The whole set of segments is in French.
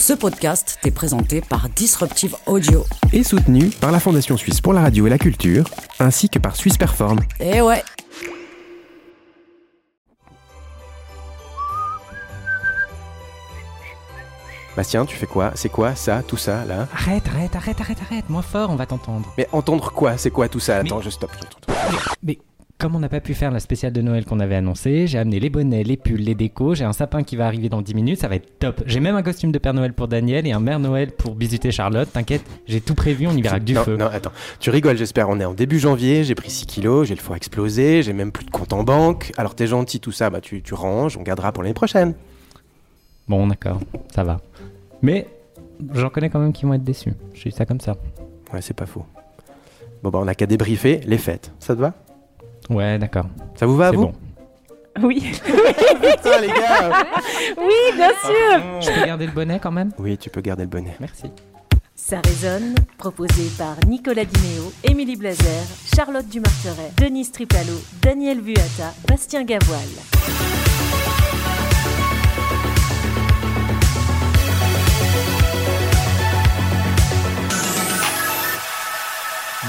Ce podcast t'est présenté par Disruptive Audio. Et soutenu par la Fondation Suisse pour la radio et la culture, ainsi que par Suisse Perform. Eh ouais Bastien, tu fais quoi? C'est quoi ça, tout ça, là? Arrête, arrête, arrête, arrête, arrête, moins fort, on va t'entendre. Mais entendre quoi? C'est quoi tout ça? Mais- Attends, je stoppe. je stoppe. Mais comme on n'a pas pu faire la spéciale de Noël qu'on avait annoncé, j'ai amené les bonnets, les pulls, les décos, j'ai un sapin qui va arriver dans 10 minutes, ça va être top. J'ai même un costume de Père Noël pour Daniel et un Mère Noël pour Bisuter Charlotte, t'inquiète, j'ai tout prévu, on y verra que du non, feu. non, attends. Tu rigoles, j'espère. On est en début janvier, j'ai pris 6 kilos, j'ai le foie explosé, j'ai même plus de compte en banque. Alors t'es gentil, tout ça, bah tu, tu ranges, on gardera pour l'année prochaine. Bon, d'accord, ça va. Mais j'en connais quand même qui vont être déçus. Je dis ça comme ça. Ouais, c'est pas faux. Bon, bah on a qu'à débriefer les fêtes. Ça te va? Ouais, d'accord. Ça vous va à C'est vous bon. Oui, Putain, les gars oui, bien sûr. Je peux garder le bonnet quand même? Oui, tu peux garder le bonnet. Merci. Ça résonne, proposé par Nicolas Diméo, Émilie Blazer, Charlotte Dumarteret, Denise Tripalo, Daniel Vuata, Bastien Gavoil.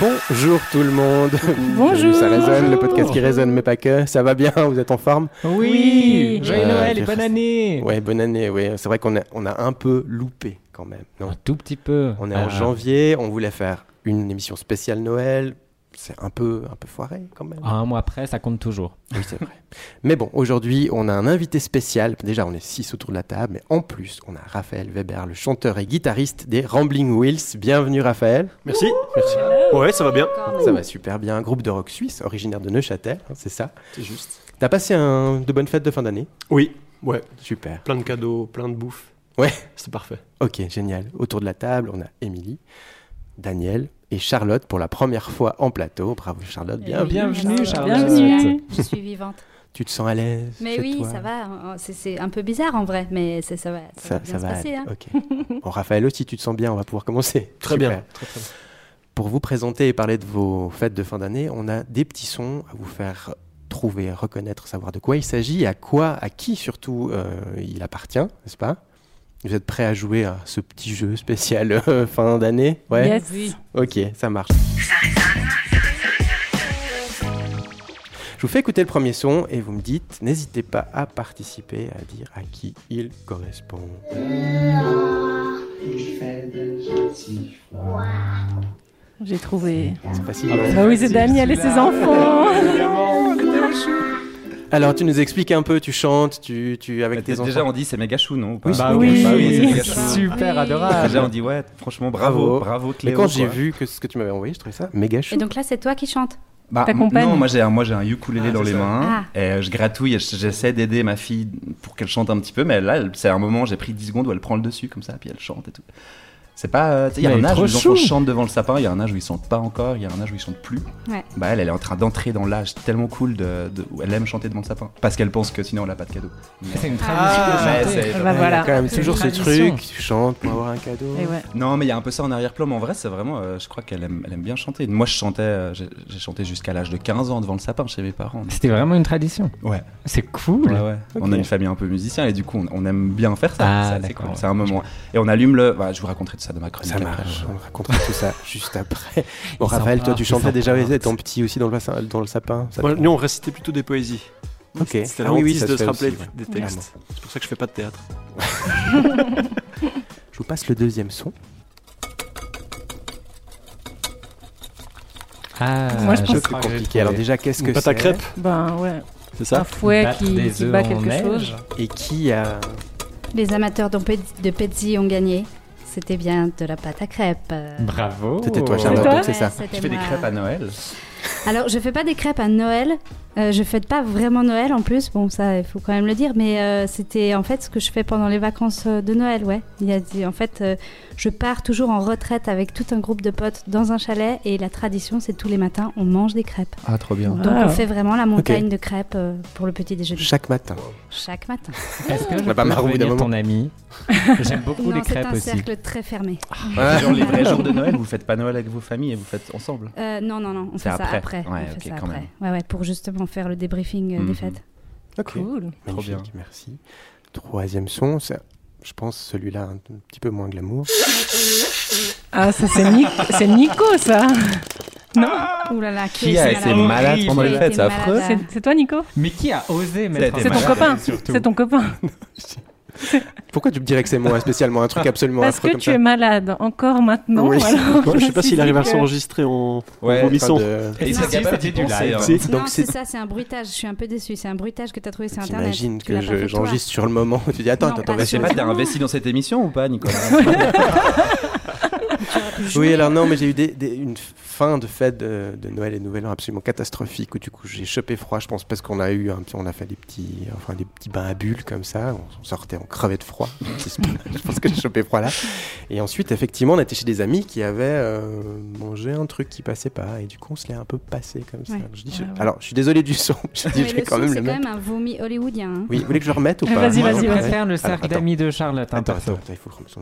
Bonjour tout le monde. Bonjour. Ça résonne, le podcast qui résonne, mais pas que. Ça va bien Vous êtes en forme Oui, Joyeux Euh, Noël et bonne année Ouais, bonne année. Ouais, c'est vrai qu'on a, on a un peu loupé quand même. Non Un tout petit peu. On est en Ah. janvier, on voulait faire une émission spéciale Noël. C'est un peu, un peu foiré quand même. Un mois après, ça compte toujours. Oui, c'est vrai. Mais bon, aujourd'hui, on a un invité spécial. Déjà, on est six autour de la table, mais en plus, on a Raphaël Weber, le chanteur et guitariste des Rambling Wheels. Bienvenue, Raphaël. Merci. Merci. Ouais, ça va bien. Ça va super bien. Un groupe de rock suisse, originaire de Neuchâtel, hein, c'est ça. C'est juste. T'as passé un, de bonnes fêtes de fin d'année Oui. Ouais. Super. Plein de cadeaux, plein de bouffe. Ouais. C'était parfait. Ok, génial. Autour de la table, on a Émilie, Daniel et Charlotte pour la première fois en plateau. Bravo, Charlotte. Bien. Bienvenue. Charlotte. Bienvenue. Je suis vivante. Tu te sens à l'aise Mais oui, toi ça va. C'est- C'est un peu bizarre en vrai, mais c'est- ça va, ça, va bien se passer. hein. Ok. Bon, Raphaël aussi, tu te sens bien. On va pouvoir commencer. Très Super. bien. Très, très bien. Pour vous présenter et parler de vos fêtes de fin d'année, on a des petits sons à vous faire trouver, reconnaître, savoir de quoi il s'agit, à quoi, à qui surtout euh, il appartient, n'est-ce pas? Vous êtes prêts à jouer à ce petit jeu spécial euh, fin d'année? Ouais. Yes. Ok, ça marche. Je vous fais écouter le premier son et vous me dites, n'hésitez pas à participer, à dire à qui il correspond. J'ai trouvé. C'est facile. Ah oui, c'est Daniel et ses enfants. Alors, tu nous expliques un peu, tu chantes, tu, tu avec Bah, tes enfants. déjà, on dit c'est méga chou, non ou pas Oui, Bah oui. Bah oui, c'est super Oui. adorable. Déjà, on dit ouais, franchement, bravo, Bravo. bravo, Mais quand j'ai vu que ce que tu m'avais envoyé, je trouvais ça méga chou. Et donc là, c'est toi qui chantes. Bah, Ta compagne Non, moi j'ai un, moi j'ai un ukulélé Ah, dans les ça. mains et euh, je gratouille. et J'essaie d'aider ma fille pour qu'elle chante un petit peu, mais là, c'est un moment, j'ai pris 10 secondes où elle prend le dessus comme ça, puis elle chante et tout. C'est pas. euh, Il y a un âge où les enfants chantent devant le sapin, il y a un âge où ils chantent pas encore, il y a un âge où ils chantent plus. Ouais. Bah elle, elle est en train d'entrer dans l'âge tellement cool de, de- où elle aime chanter devant le sapin parce qu'elle pense que sinon elle a pas de cadeau. Mais- C'est une Ah, tradition de chanter. c'est- Bah Il y a voilà. quand même toujours ce truc, tu chantes pour avoir un cadeau. Et ouais. Non, mais il y a un peu ça en arrière-plan, mais en vrai, c'est vraiment. euh, je crois qu'elle aime, elle aime bien chanter. Moi, je chantais, euh, j'ai chanté jusqu'à l'âge de 15 ans devant le sapin chez mes parents. C'était vraiment une tradition. Ouais. C'est cool. Ouais, ouais. Ok. On a une famille un peu musicien et du coup, on, on aime bien faire ça. Ah, c'est cool. C'est un moment. Et on allume le. Bah, je vous raconterai tout ça de ma chronique. Ça après. marche, on racontera tout ça juste après. Bon, Raphaël, toi, tu chantais déjà étant petit aussi dans le, bassin, dans le sapin ça Moi, nous, on récitait plutôt des poésies. Ok. C'était la Ah oui, oui, hantise ça de se rappeler aussi, ouais. des textes. C'est pour ça que je fais pas de théâtre. Je vous passe le deuxième son. Ah, Moi, je pense que C'est compliqué. Alors déjà, qu'est-ce que Une pâte à c'est crêpes, Ben ouais. c'est Un ça fouet Battre qui, des qui œufs bat quelque chose. Et qui a... Les amateurs de Pezzi ont gagné. C'était bien de la pâte à crêpes. Bravo. C'était toi, C'est Charlotte, c'est ça. Tu fais des crêpes à Noël Alors, je fais pas des crêpes à Noël. Euh, je fête pas vraiment Noël en plus. Bon, ça, il faut quand même le dire. Mais euh, c'était en fait ce que je fais pendant les vacances euh, de Noël, ouais. Il y a des- en fait, euh, je pars toujours en retraite avec tout un groupe de potes dans un chalet et la tradition, c'est tous les matins, on mange des crêpes. Ah, trop bien. Donc, Ah. on fait vraiment la montagne de crêpes euh, pour le petit déjeuner Chaque matin. chaque matin. Est-ce que je pas peux devenir ton ami J'aime beaucoup non, les c'est crêpes un aussi. cercle très fermé. Ah. Genre les vrais jours de Noël, vous faites pas Noël avec vos familles et vous faites ensemble Euh, non, non, non, on C'est fait ça après. après. Ouais, on fait ça quand après. même. Ouais, ouais, pour justement faire le débriefing euh, Mhm. des fêtes. Ok. Cool. Magnifique, bien. merci. Troisième son, c'est je pense celui-là un petit peu moins glamour. Ah, ça c'est Ni- c'est Nico, ça. Non? Ouh là là, Qui a été malade pendant les fêtes C'est affreux. C'est c'est toi, Nico? Mais qui a osé mettre C'est ton copain. surtout. C'est ton copain. Pourquoi tu me dirais que c'est moi spécialement un truc absolument Parce affreux que comme tu ça es malade encore maintenant. Oui. alors Moi, je sais pas s'il arrive à s'enregistrer en, Ouais, en vomissant. Enfin, de- Et il serait Non, capable c'était d'y du penser, live. C'est- Non, donc c'est c'est ça, c'est un bruitage. Je suis un peu déçue. C'est un bruitage que tu as trouvé sur internet. T'imagines Tu que l'as pas je- fait toi. j'enregistre sur le moment. Tu dis attends, Non, attends, pas attends, Je sais pas, t'as investi dans cette émission ou pas, Nicolas Oui, alors non, mais j'ai eu des, des- une fin de fête de, de Noël et Nouvel An absolument catastrophique où du coup j'ai chopé froid, je pense, parce qu'on a eu un on a fait des petits, enfin des petits bains à bulles comme ça, on sortait, on crevait de froid. je pense que j'ai chopé froid là. Et ensuite, effectivement, on était chez des amis qui avaient euh, mangé un truc qui passait pas et du coup on se l'est un peu passé comme ça. Ouais. Je dis, Ouais, je- ouais. Alors, je suis désolé du son. Je dis, je vais le quand son, même c'est le quand même un vomi hollywoodien. hein. Oui, vous voulez que je le remette ou Eh, pas? vas-y, vas-y, Je ouais. vas-y. préfère le cercle d'amis de Charlotte, hein, Attends, attends, attends, il faut le remettre.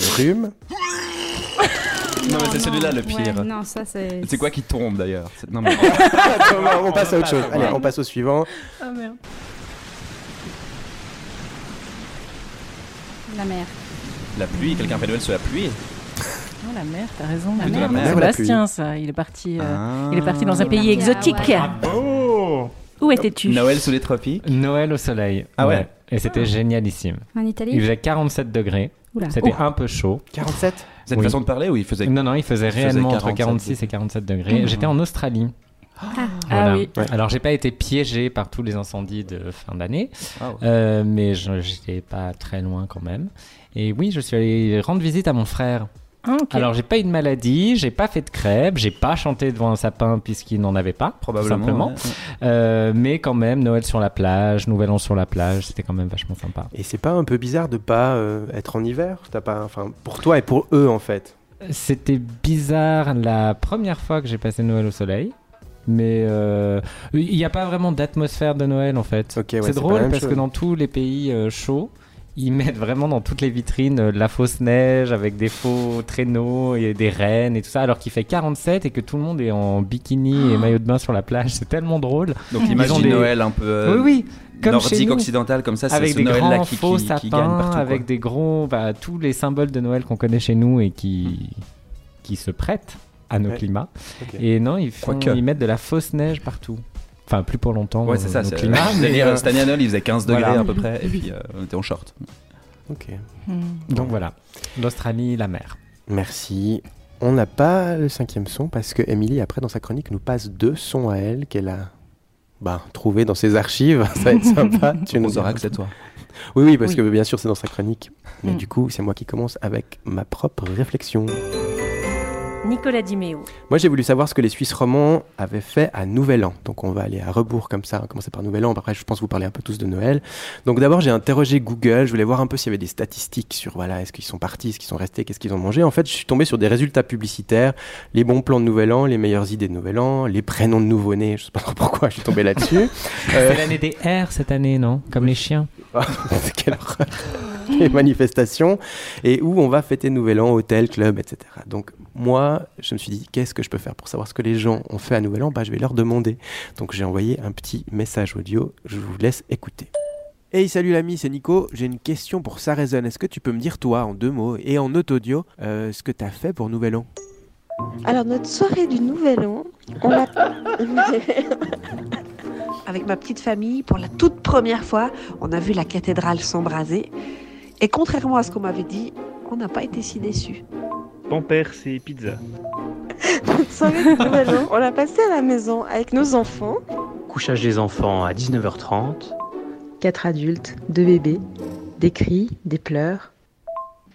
Le rhume. Non, mais c'est celui-là le pire. Ouais, non, ça c'est. C'est quoi qui tombe d'ailleurs Non, mais on passe à autre chose. Allez, on passe au suivant. Ah merde. La mer. la pluie, quelqu'un fait Noël sur la pluie. Oh la mer, t'as raison. La mer, la mer. Sébastien, ça. Il est parti. euh, Ah. Il est parti dans un Il pays à exotique. Hawaï. Où étais-tu? Noël sous les tropiques. Noël au soleil. Ah ouais. Et c'était génialissime. En Il Italie faisait 47 degrés. Oula. C'était un peu chaud. 47 C'est une Oui. façon de parler ou il faisait Non, non, il faisait faisait réellement entre 47 46 et 47 degrés. J'étais en Australie. Ah Voilà. oui. Ouais. Alors, j'ai pas été piégé par tous les incendies de fin d'année, Ah ouais. euh, mais j'étais pas très loin quand même. Et oui, je suis allé rendre visite à mon frère. Ah. Alors, j'ai pas eu de maladie, j'ai pas fait de crêpes, j'ai pas chanté devant un sapin puisqu'il n'en avait pas, Probablement. tout simplement. ouais. Euh, mais quand même, Noël sur la plage, Nouvel An sur la plage, c'était quand même vachement sympa. Et c'est pas un peu bizarre de pas euh, être en hiver? T'as pas, enfin, pour toi et pour eux en fait. C'était bizarre la première fois que j'ai passé Noël au soleil. Mais euh, il n'y a pas vraiment d'atmosphère de Noël en fait. Ouais, c'est drôle parce chose. que dans tous les pays euh, chauds, ils mettent vraiment dans toutes les vitrines euh, de la fausse neige avec des faux traîneaux et des rennes et tout ça, alors qu'il fait 47 et que tout le monde est en bikini et maillot de bain sur la plage. C'est tellement drôle. Donc ont des- Noël un peu euh, oui, oui. Comme chez nordique nous. occidental comme ça, c'est avec ce des Noël grands là qui, faux qui, qui sapins, gagne partout. avec quoi. des gros, bah, tous les symboles de Noël qu'on connaît chez nous et qui, qui se prêtent à nos Ouais. climats. Et non, ils, font, ils mettent de la fausse neige partout. Enfin, plus pour longtemps. Ouais, c'est ça. c'est- euh, cette année à Noël, il faisait 15 degrés voilà. à peu près, et puis euh, on était en short. Ok. Hmm. donc voilà, l'Australie, la mer. Merci. On n'a pas le cinquième son parce que Émilie, après, dans sa chronique, nous passe deux sons à elle qu'elle a bah, trouvés dans ses archives. Ça va être sympa. tu nous saura diras. que c'est toi. Oui, oui, parce Oui. que bien sûr, c'est dans sa chronique. Mais Mm. du coup, c'est moi qui commence avec ma propre réflexion. Nicolas Diméo. Moi, j'ai voulu savoir ce que les Suisses romands avaient fait à Nouvel An. Donc, on va aller à rebours comme ça. On va commencer par Nouvel An. Après, je pense vous parler un peu tous de Noël. Donc, d'abord, j'ai interrogé Google. Je voulais voir un peu s'il y avait des statistiques sur, voilà, est-ce qu'ils sont partis, est-ce qu'ils sont restés, qu'est-ce qu'ils ont mangé. En fait, je suis tombé sur des résultats publicitaires, les bons plans de Nouvel An, les meilleures idées de Nouvel An, les prénoms de nouveau-nés. Je sais pas trop pourquoi je suis tombé là-dessus. Euh, C'est l'année des R cette année, non? Comme les chiens. Quelle horreur. les manifestations et où on va fêter Nouvel An, hôtel, club, etc. Donc moi, je me suis dit, qu'est-ce que je peux faire pour savoir ce que les gens ont fait à Nouvel An? Bah, Je vais leur demander. Donc j'ai envoyé un petit message audio, je vous laisse écouter. Hey, salut l'ami, c'est Nico. J'ai une question pour Ça. Est-ce que tu peux me dire, toi, en deux mots et en note audio, euh, ce que tu as fait pour Nouvel An? Alors, notre soirée du Nouvel An, on l'a. Avec ma petite famille, pour la toute première fois, on a vu la cathédrale s'embraser. Et contrairement à ce qu'on m'avait dit, on n'a pas été si déçus. Père, c'est pizza. Notre soirée du Nouvel An, on l'a passée à la maison avec nos enfants. Couchage des enfants à 19h30. Quatre adultes, deux bébés, des cris, des pleurs.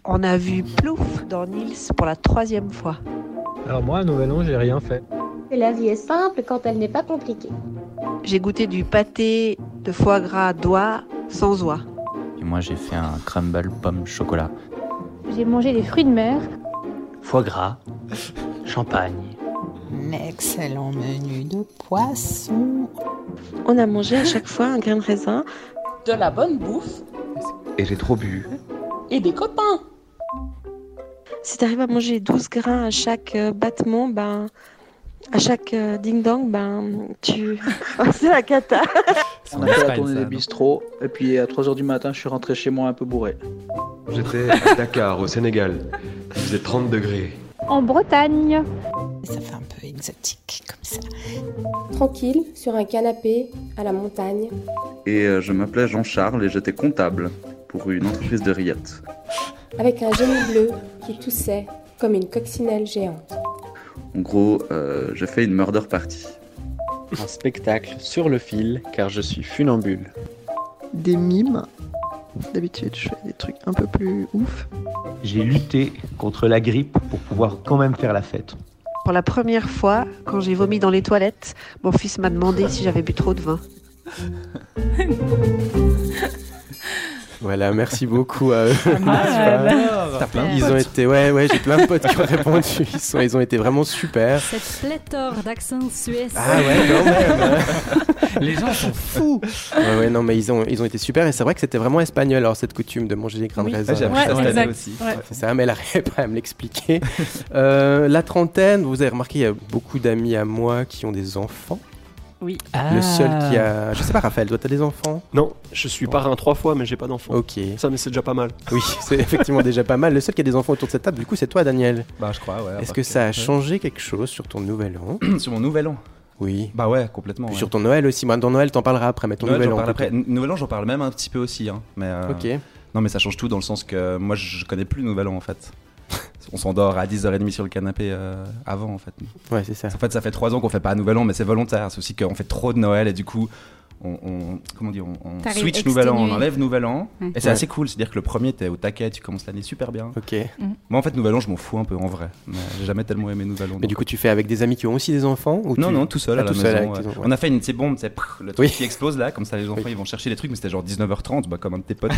On a vu Plouf dans Nils pour la troisième fois. Alors moi, à Nouvel An, j'ai rien fait. La vie est simple quand elle n'est pas compliquée. J'ai goûté du pâté de foie gras d'oie sans oie. Et moi, j'ai fait un crumble pomme chocolat. J'ai mangé des fruits de mer. Foie gras, champagne. Un excellent menu de poisson. On a mangé à chaque fois un grain de raisin. De la bonne bouffe Et j'ai trop bu. et des copains. Si tu arrives à manger 12 grains à chaque euh, battement, ben, à chaque euh, ding-dong, ben, tu. c'est la cata. On a fait la tournée ça, des bistrots, et puis à 3h du matin, je suis rentré chez moi un peu bourré. J'étais à Dakar, au Sénégal. Il faisait 30 degrés. En Bretagne. Ça fait un peu exotique comme ça. Tranquille, sur un canapé, à la montagne. Et euh, je m'appelais Jean-Charles et j'étais comptable pour une entreprise de rillettes. Avec un génie bleu qui toussait comme une coccinelle géante. En gros, euh, j'ai fait une murder party. Un spectacle sur le fil car je suis funambule. Des mimes. D'habitude, je fais des trucs un peu plus ouf. J'ai lutté contre la grippe pour pouvoir quand même faire la fête. Pour la première fois, quand j'ai vomi dans les toilettes, mon fils m'a demandé si j'avais bu trop de vin. Voilà, merci beaucoup à eux. T'as plein de Ils potes. ont été, ouais, ouais, j'ai plein de potes qui ont répondu. Ils, sont, ils ont été vraiment super. Cette pléthore d'accents suisses. Ah ouais, quand même. Les gens sont fous. Ouais, ouais, non, mais ils ont, ils ont été super. Et c'est vrai que c'était vraiment espagnol, alors, cette coutume de manger des grains Oui. de raisin. Ah, j'ai appris Ouais, ça cette année exact. aussi. Ouais, c'est ça, mais elle n'arrivait pas à me l'expliquer. Euh, la trentaine, vous avez remarqué, il y a beaucoup d'amis à moi qui ont des enfants. Oui. Le seul qui a. Je sais pas, Raphaël, toi, t'as des enfants? Non, je suis parrain trois fois, mais j'ai pas d'enfant. Ok. Ça, mais c'est déjà pas mal. Oui, c'est effectivement déjà pas mal. Le seul qui a des enfants autour de cette table, du coup, c'est toi, Daniel. Bah, je crois, ouais. Est-ce que ça a ouais. changé quelque chose sur ton nouvel an? Sur mon nouvel an? Oui. Bah ouais, complètement. Puis ouais. sur ton Noël aussi. Moi, dans Noël, t'en parleras après, mais ton Noël, nouvel j'en an. après. Nouvel an, j'en parle même un petit peu aussi. Hein, mais, euh, Ok. Non, mais ça change tout dans le sens que moi, je je connais plus le Nouvel An en fait. On s'endort à 10h30 sur le canapé euh, avant en fait. Ouais, c'est ça. En fait, ça fait 3 ans qu'on fait pas un Nouvel An, mais c'est volontaire. C'est aussi qu'on fait trop de Noël et du coup, on, on- comment dire, on, switch Nouvel An, on enlève Nouvel An. Et c'est Ouais. assez cool, c'est-à-dire que le premier, t'es au taquet, tu commences l'année super bien. Ok. Moi en fait, Nouvel An, je m'en fous un peu en vrai. Mais J'ai jamais tellement aimé Nouvel An. Mais du coup, tu fais avec des amis qui ont aussi des enfants ou Non, tu- non, tout seul Ah, à la tout maison. seul ouais. On a fait une petite bombe, c'est le truc Oui. qui explose là, comme ça les enfants Oui. ils vont chercher des trucs, mais c'était genre 19h30, bah, comme un de tes potes.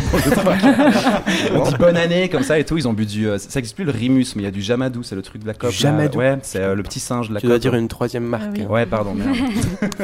on dit bonne année, comme ça et tout. Ils ont bu du. euh, ça existe plus le Rimus, mais il y a du Jamadou, c'est le truc de la COP. Jamadou Ouais, c'est euh, le petit singe de la Tu dois dire une troisième marque. hein. Ouais, pardon, merde.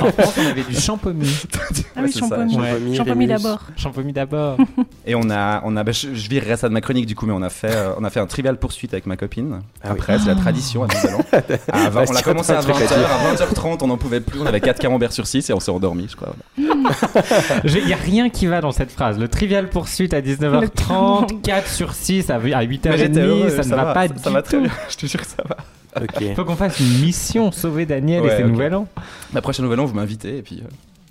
En France, on avait du champomis. Ah oui, Rémus. d'abord. Champomis d'abord. Et on a, on a, bah, je, je virerai ça de ma chronique du coup, mais on a fait, euh, on a fait un trivial poursuite avec ma copine. Ah oui. Après, c'est la tradition à Nouvel An. À vingt- on Bastien, a commencé à un truc à 20h, dire. à 20h30, on n'en pouvait plus, on avait 4 camemberts sur 6 et on s'est endormi, je crois. Il n'y a rien qui va dans cette phrase. Le trivial poursuite à 19h30, 4 sur 6 à 8h30, ça, ne va, pas ça, du ça va très tout. bien, je te jure que ça va. Ok. Faut qu'on fasse une mission sauver Daniel et ses ok. nouvel an. La prochaine Nouvel An, vous m'invitez et puis. euh,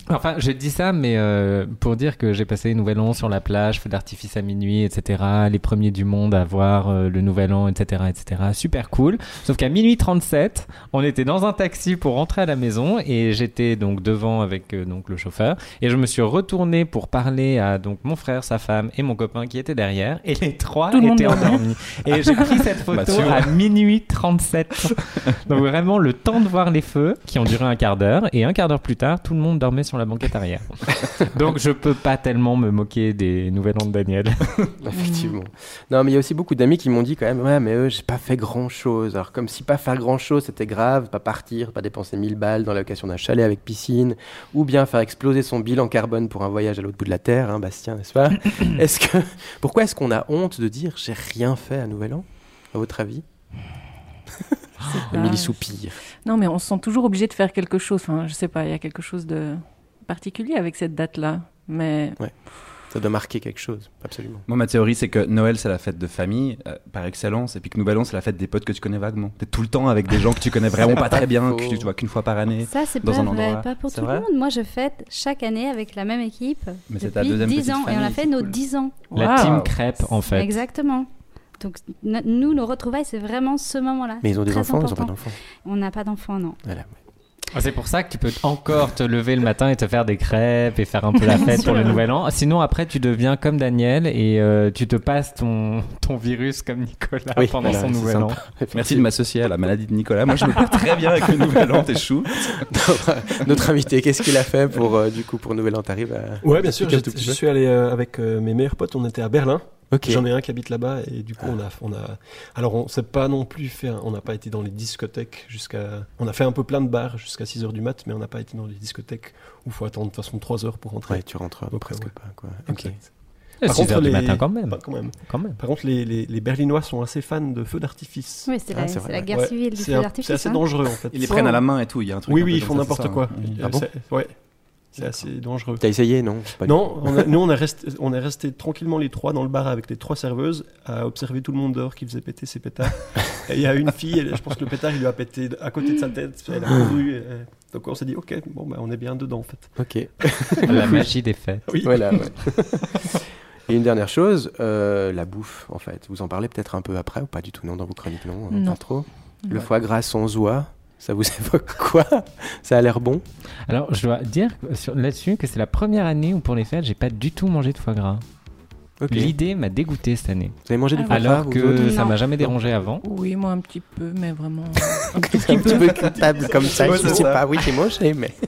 Enfin, je dis ça, mais euh, pour dire que j'ai passé Nouvel An sur la plage, feu d'artifice à minuit, etc. Les premiers du monde à voir euh, le Nouvel An, etc., etc. Super cool. Sauf qu'à minuit 37, on était dans un taxi pour rentrer à la maison et j'étais donc devant avec euh, donc le chauffeur et je me suis retourné pour parler à donc mon frère, sa femme et mon copain qui étaient derrière et les trois Tout le étaient endormis. Et j'ai pris cette photo Bah, vois. à minuit 37. Donc vraiment le temps de voir les feux qui ont duré un quart d'heure et un quart d'heure plus tard, tout le monde dormait sur la banquette arrière. Donc je peux pas tellement me moquer des nouvelles de Daniel. Effectivement. Non, mais il y a aussi beaucoup d'amis qui m'ont dit quand même, ouais, mais eux, j'ai pas fait grand chose. Alors, comme si pas faire grand chose, c'était grave, pas partir, pas dépenser 1000 balles dans la location d'un chalet avec piscine, ou bien faire exploser son bilan carbone pour un voyage à l'autre bout de la Terre, hein, Bastien, n'est-ce pas? Est-ce que, pourquoi est-ce qu'on a honte de dire j'ai rien fait à Nouvel An, à votre avis? Émilie soupire. Non, mais on se sent toujours obligé de faire quelque chose. Enfin, je sais pas, il y a quelque chose de particulier avec cette date-là. Mais Ouais. Ça doit marquer quelque chose, absolument. Moi, ma théorie, c'est que Noël, c'est la fête de famille, euh, par excellence, et puis que Nouvel An, c'est la fête des potes que tu connais vaguement. T'es tout le temps avec des gens que tu connais vraiment pas très bien, que tu vois qu'une fois par année. Ça, c'est pas vrai, pas pour tout le monde. Moi, je fête chaque année avec la même équipe Mais c'est ta depuis deuxième 10 petite ans. Et on a fait nos cool. 10 ans. La Wow. team crêpe en fait. Exactement. Donc, nous, nos retrouvailles, c'est vraiment ce moment-là. Mais ils ont des enfants, ils ont pas important. d'enfants. On n'a pas d'enfants, non. Voilà. Ah, C'est pour ça que tu peux encore te lever le matin et te faire des crêpes et faire un peu la fête pour le nouvel an. Sinon après tu deviens comme Daniel et euh, tu te passes ton, ton virus comme Nicolas Oui, pendant voilà, son nouvel an. Merci de m'associer à la maladie de Nicolas. Moi, je me porte très bien avec le Nouvel An, t'es chou. Notre invité, qu'est-ce qu'il a fait pour, euh, du coup, pour Nouvel An? T'arrives à... Ouais, bien sûr. Je suis allé euh, avec euh, mes meilleurs potes. On était à Berlin. J'en ai un qui habite là-bas et du coup on a on a alors on s'est pas non plus fait on n'a pas été dans les discothèques jusqu'à on a fait un peu plein de bars jusqu'à 6 heures du mat mais on n'a pas été dans les discothèques où il faut attendre de toute façon 3 heures pour rentrer. Ouais, tu rentres Donc, presque ouais. pas, quoi. Ok. Exact. Et six heures du matin quand même. Pas quand même. Quand même. Par contre les, les, les Berlinois sont assez fans de feux d'artifice. Oui, c'est la, Ah, la guerre Ouais, civile du c'est feu un- d'artifice. C'est assez hein. dangereux en fait. Ils les prennent à la main et tout, il y a un truc. Oui oui ils font n'importe quoi. hein. Euh, Ah bon ouais. C'est assez dangereux. T'as essayé, non Pas Non, tout. on a- nous on est resté, on est resté tranquillement les trois dans le bar avec les trois serveuses à observer tout le monde dehors qui faisait péter ses pétards. Et il y a une fille, elle- je pense que le pétard il lui a pété à côté de sa tête. Elle a couru. et- donc on s'est dit ok, bon bah, on est bien dedans en fait. Ok. La magie des fêtes. Oui. Voilà. ouais. Et une dernière chose, euh, la bouffe, en fait. Vous en parlez peut-être un peu après ou pas du tout, non, dans vos chroniques, non, euh, Non. Pas trop. Le Ouais. foie gras sans oie, ça vous évoque quoi? Ça a l'air bon? Alors, je dois dire là-dessus que c'est la première année où pour les fêtes, j'ai pas du tout mangé de foie gras. L'idée m'a dégoûté cette année. Vous avez mangé du foie gras, Alors que ça m'a jamais dérangé avant. Oui, moi un petit peu, mais vraiment. un petit peu culpable comme ça. Je c'est sais pas, oui, j'ai mangé, mais.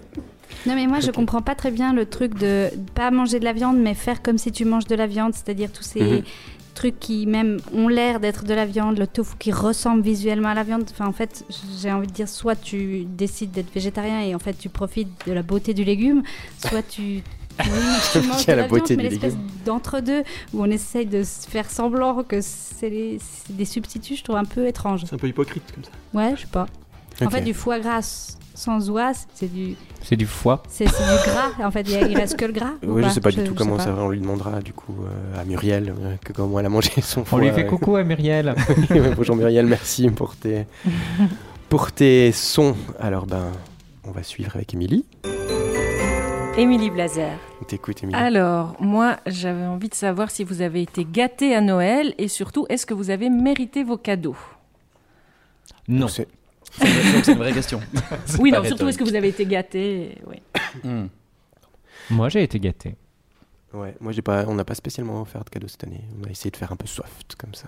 Non mais moi je comprends pas très bien le truc de pas manger de la viande mais faire comme si tu manges de la viande, c'est-à-dire tous ces Mhm. Trucs qui même ont l'air d'être de la viande, le tofu qui ressemble visuellement à la viande. Enfin en fait j'ai envie de dire soit tu décides d'être végétarien et en fait tu profites de la beauté du légume, soit tu oui, tu manges de la la beauté viande, mais l'espèce d'entre-deux où on essaye de se faire semblant que c'est les- des substituts, je trouve un peu étrange. C'est un peu hypocrite comme ça. Ouais, je sais pas. En fait, du foie gras sans oie, c'est du, C'est du foie. c'est du gras. En fait, il y a- il reste que le gras. ou Oui, je sais pas du tout comment ça va. On lui demandera du coup euh, à Muriel euh, que comment elle a mangé son foie. On lui fait euh, coucou à Muriel. Bonjour Muriel, merci pour tes, pour tes sons. Alors ben, on va suivre avec Émilie. Émilie Blazer. On t'écoute Émilie. Alors, moi, j'avais envie de savoir si vous avez été gâté à Noël et surtout, est-ce que vous avez mérité vos cadeaux? Non. C'est- une vraie question. Oui, non, surtout, est-ce que vous avez été gâté. Hmm. Moi, j'ai été gâté. Ouais, moi j'ai pas, on n'a pas spécialement offert de cadeaux cette année. On a essayé de faire un peu soft comme ça.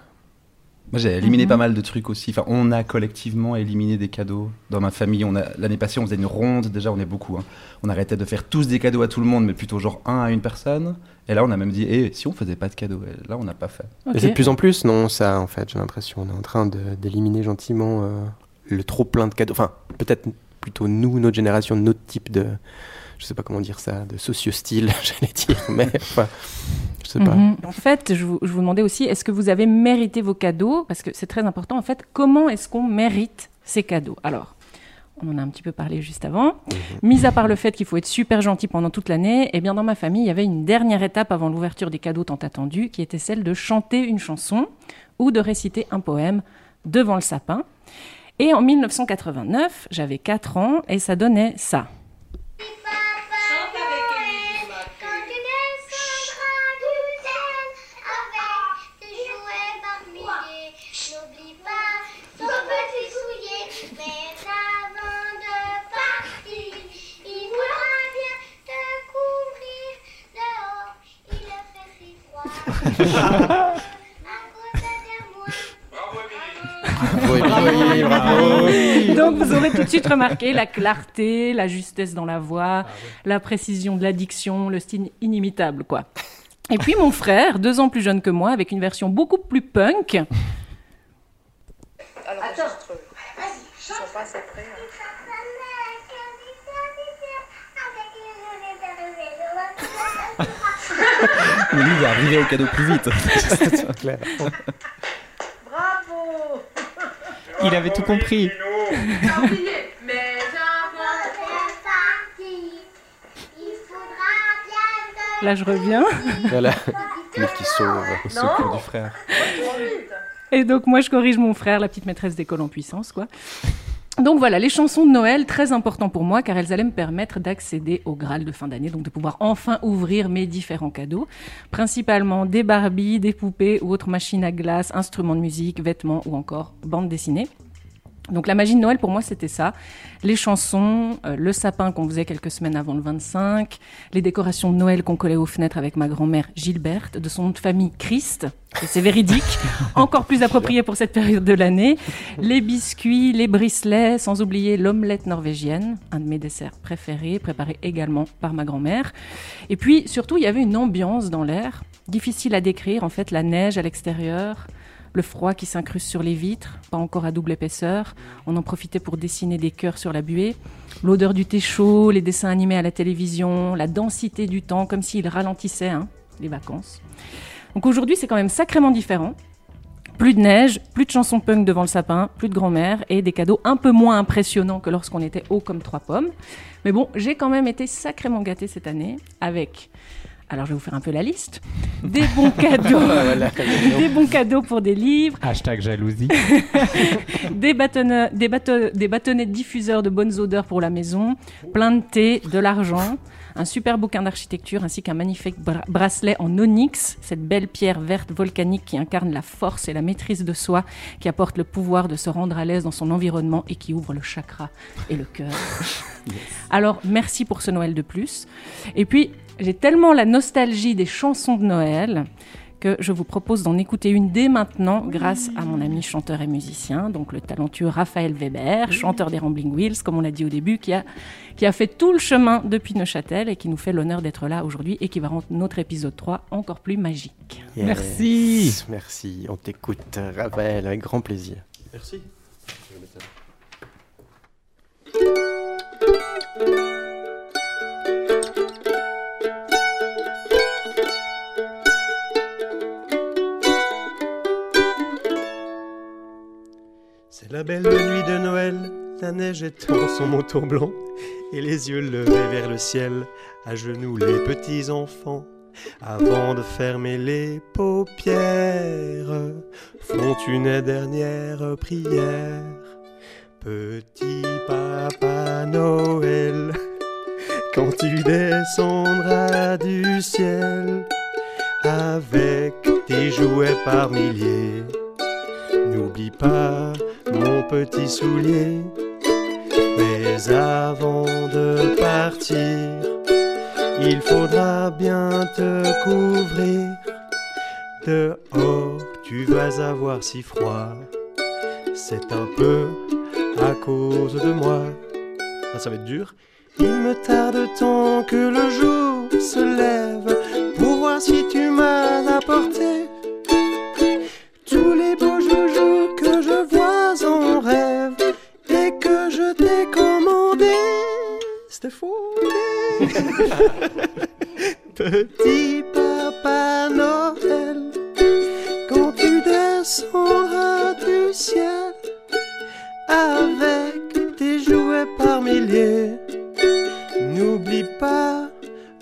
Moi, j'ai éliminé Mhm. pas mal de trucs aussi. Enfin, on a collectivement éliminé des cadeaux dans ma famille. On a l'année passée, on faisait une ronde. Déjà, on est beaucoup. hein. On arrêtait de faire tous des cadeaux à tout le monde, mais plutôt genre un à une personne. Et là, on a même dit, eh, si on faisait pas de cadeaux, Et là, on n'a pas fait. Et c'est de plus en plus, non, ça en fait, j'ai l'impression. On est en train de- d'éliminer gentiment euh, le trop plein de cadeaux. Enfin, peut-être plutôt nous, notre génération, notre type de, je sais pas comment dire ça, de socio-style, j'allais dire, mais enfin, je sais pas. Mhm. En fait, je vous, je vous demandais aussi, est-ce que vous avez mérité vos cadeaux? Parce que c'est très important, en fait, comment est-ce qu'on mérite ces cadeaux? Alors, on en a un petit peu parlé juste avant. Mis à part le fait qu'il faut être super gentil pendant toute l'année, eh bien, dans ma famille, il y avait une dernière étape avant l'ouverture des cadeaux tant attendus, qui était celle de chanter une chanson ou de réciter un poème devant le sapin. Et en 1989, j'avais 4 ans et ça donnait ça. Bravo. Donc vous aurez tout de suite remarqué la clarté, la justesse dans la voix, la précision de la diction, le style inimitable, quoi. Et puis mon frère, deux ans plus jeune que moi, avec une version beaucoup plus punk. Attends, vas-y, ils sont pas assez près. Mais lui, il va arriver au cadeau plus vite. Bravo Il avait tout compris. T'as oublié, mais Il faudra bien te Là, je reviens. Voilà, mais qui sauve. Au secours du frère. Et donc moi, je corrige mon frère, la petite maîtresse d'école en puissance, quoi. Donc voilà, les chansons de Noël, très important pour moi, car elles allaient me permettre d'accéder au Graal de fin d'année, donc de pouvoir enfin ouvrir mes différents cadeaux, principalement des Barbies, des poupées ou autres machines à glace, instruments de musique, vêtements ou encore bandes dessinées. Donc la magie de Noël pour moi c'était ça, les chansons, euh, le sapin qu'on faisait quelques semaines avant le 25, les décorations de Noël qu'on collait aux fenêtres avec ma grand-mère Gilberte, de son nom de famille Christ, et c'est véridique, encore plus approprié pour cette période de l'année, les biscuits, les bricelets, sans oublier l'omelette norvégienne, un de mes desserts préférés, préparé également par ma grand-mère. Et puis surtout il y avait une ambiance dans l'air, difficile à décrire en fait, la neige à l'extérieur, le froid qui s'incruste sur les vitres, pas encore à double épaisseur. On en profitait pour dessiner des cœurs sur la buée. L'odeur du thé chaud, les dessins animés à la télévision, la densité du temps, comme s'il ralentissait hein, les vacances. Donc aujourd'hui, c'est quand même sacrément différent. Plus de neige, plus de chansons punk devant le sapin, plus de grand-mère et des cadeaux un peu moins impressionnants que lorsqu'on était haut comme trois pommes. Mais bon, j'ai quand même été sacrément gâtée cette année avec. Alors je vais vous faire un peu la liste. Des bons cadeaux, Voilà. des bons cadeaux pour des livres, Hashtag jalousie. des, bâtonnets, des, bâton- des bâtonnets de diffuseurs de bonnes odeurs pour la maison, plein de thé, de l'argent, un super bouquin d'architecture ainsi qu'un magnifique bra- bracelet en onyx, cette belle pierre verte volcanique qui incarne la force et la maîtrise de soi, qui apporte le pouvoir de se rendre à l'aise dans son environnement et qui ouvre le chakra et le cœur. Alors, merci pour ce Noël de plus. Et puis, j'ai tellement la nostalgie des chansons de Noël que je vous propose d'en écouter une dès maintenant grâce à mon ami chanteur et musicien, donc le talentueux Raphaël Weber, chanteur des Rambling Wheels, comme on l'a dit au début, qui a, qui a fait tout le chemin depuis Neuchâtel et qui nous fait l'honneur d'être là aujourd'hui et qui va rendre notre épisode 3 encore plus magique. Yes. Merci. Merci. On t'écoute, Raphaël, avec grand plaisir. Merci. C'est la neige étend son manteau blanc, et les yeux levés vers le ciel, à genoux les petits enfants, avant de fermer les paupières, font une dernière prière. Petit papa Noël, quand tu descendras du ciel, avec tes jouets par milliers, n'oublie pas mon petit soulier. Mais avant de partir, il faudra bien te couvrir. Dehors, tu vas avoir si froid. C'est un peu à cause de moi. Ah, ça va être dur. Il me tarde tant que le jour se lève pour voir si tu m'as apporté Petit papa Noël, quand tu descendras du ciel avec tes jouets par milliers, n'oublie pas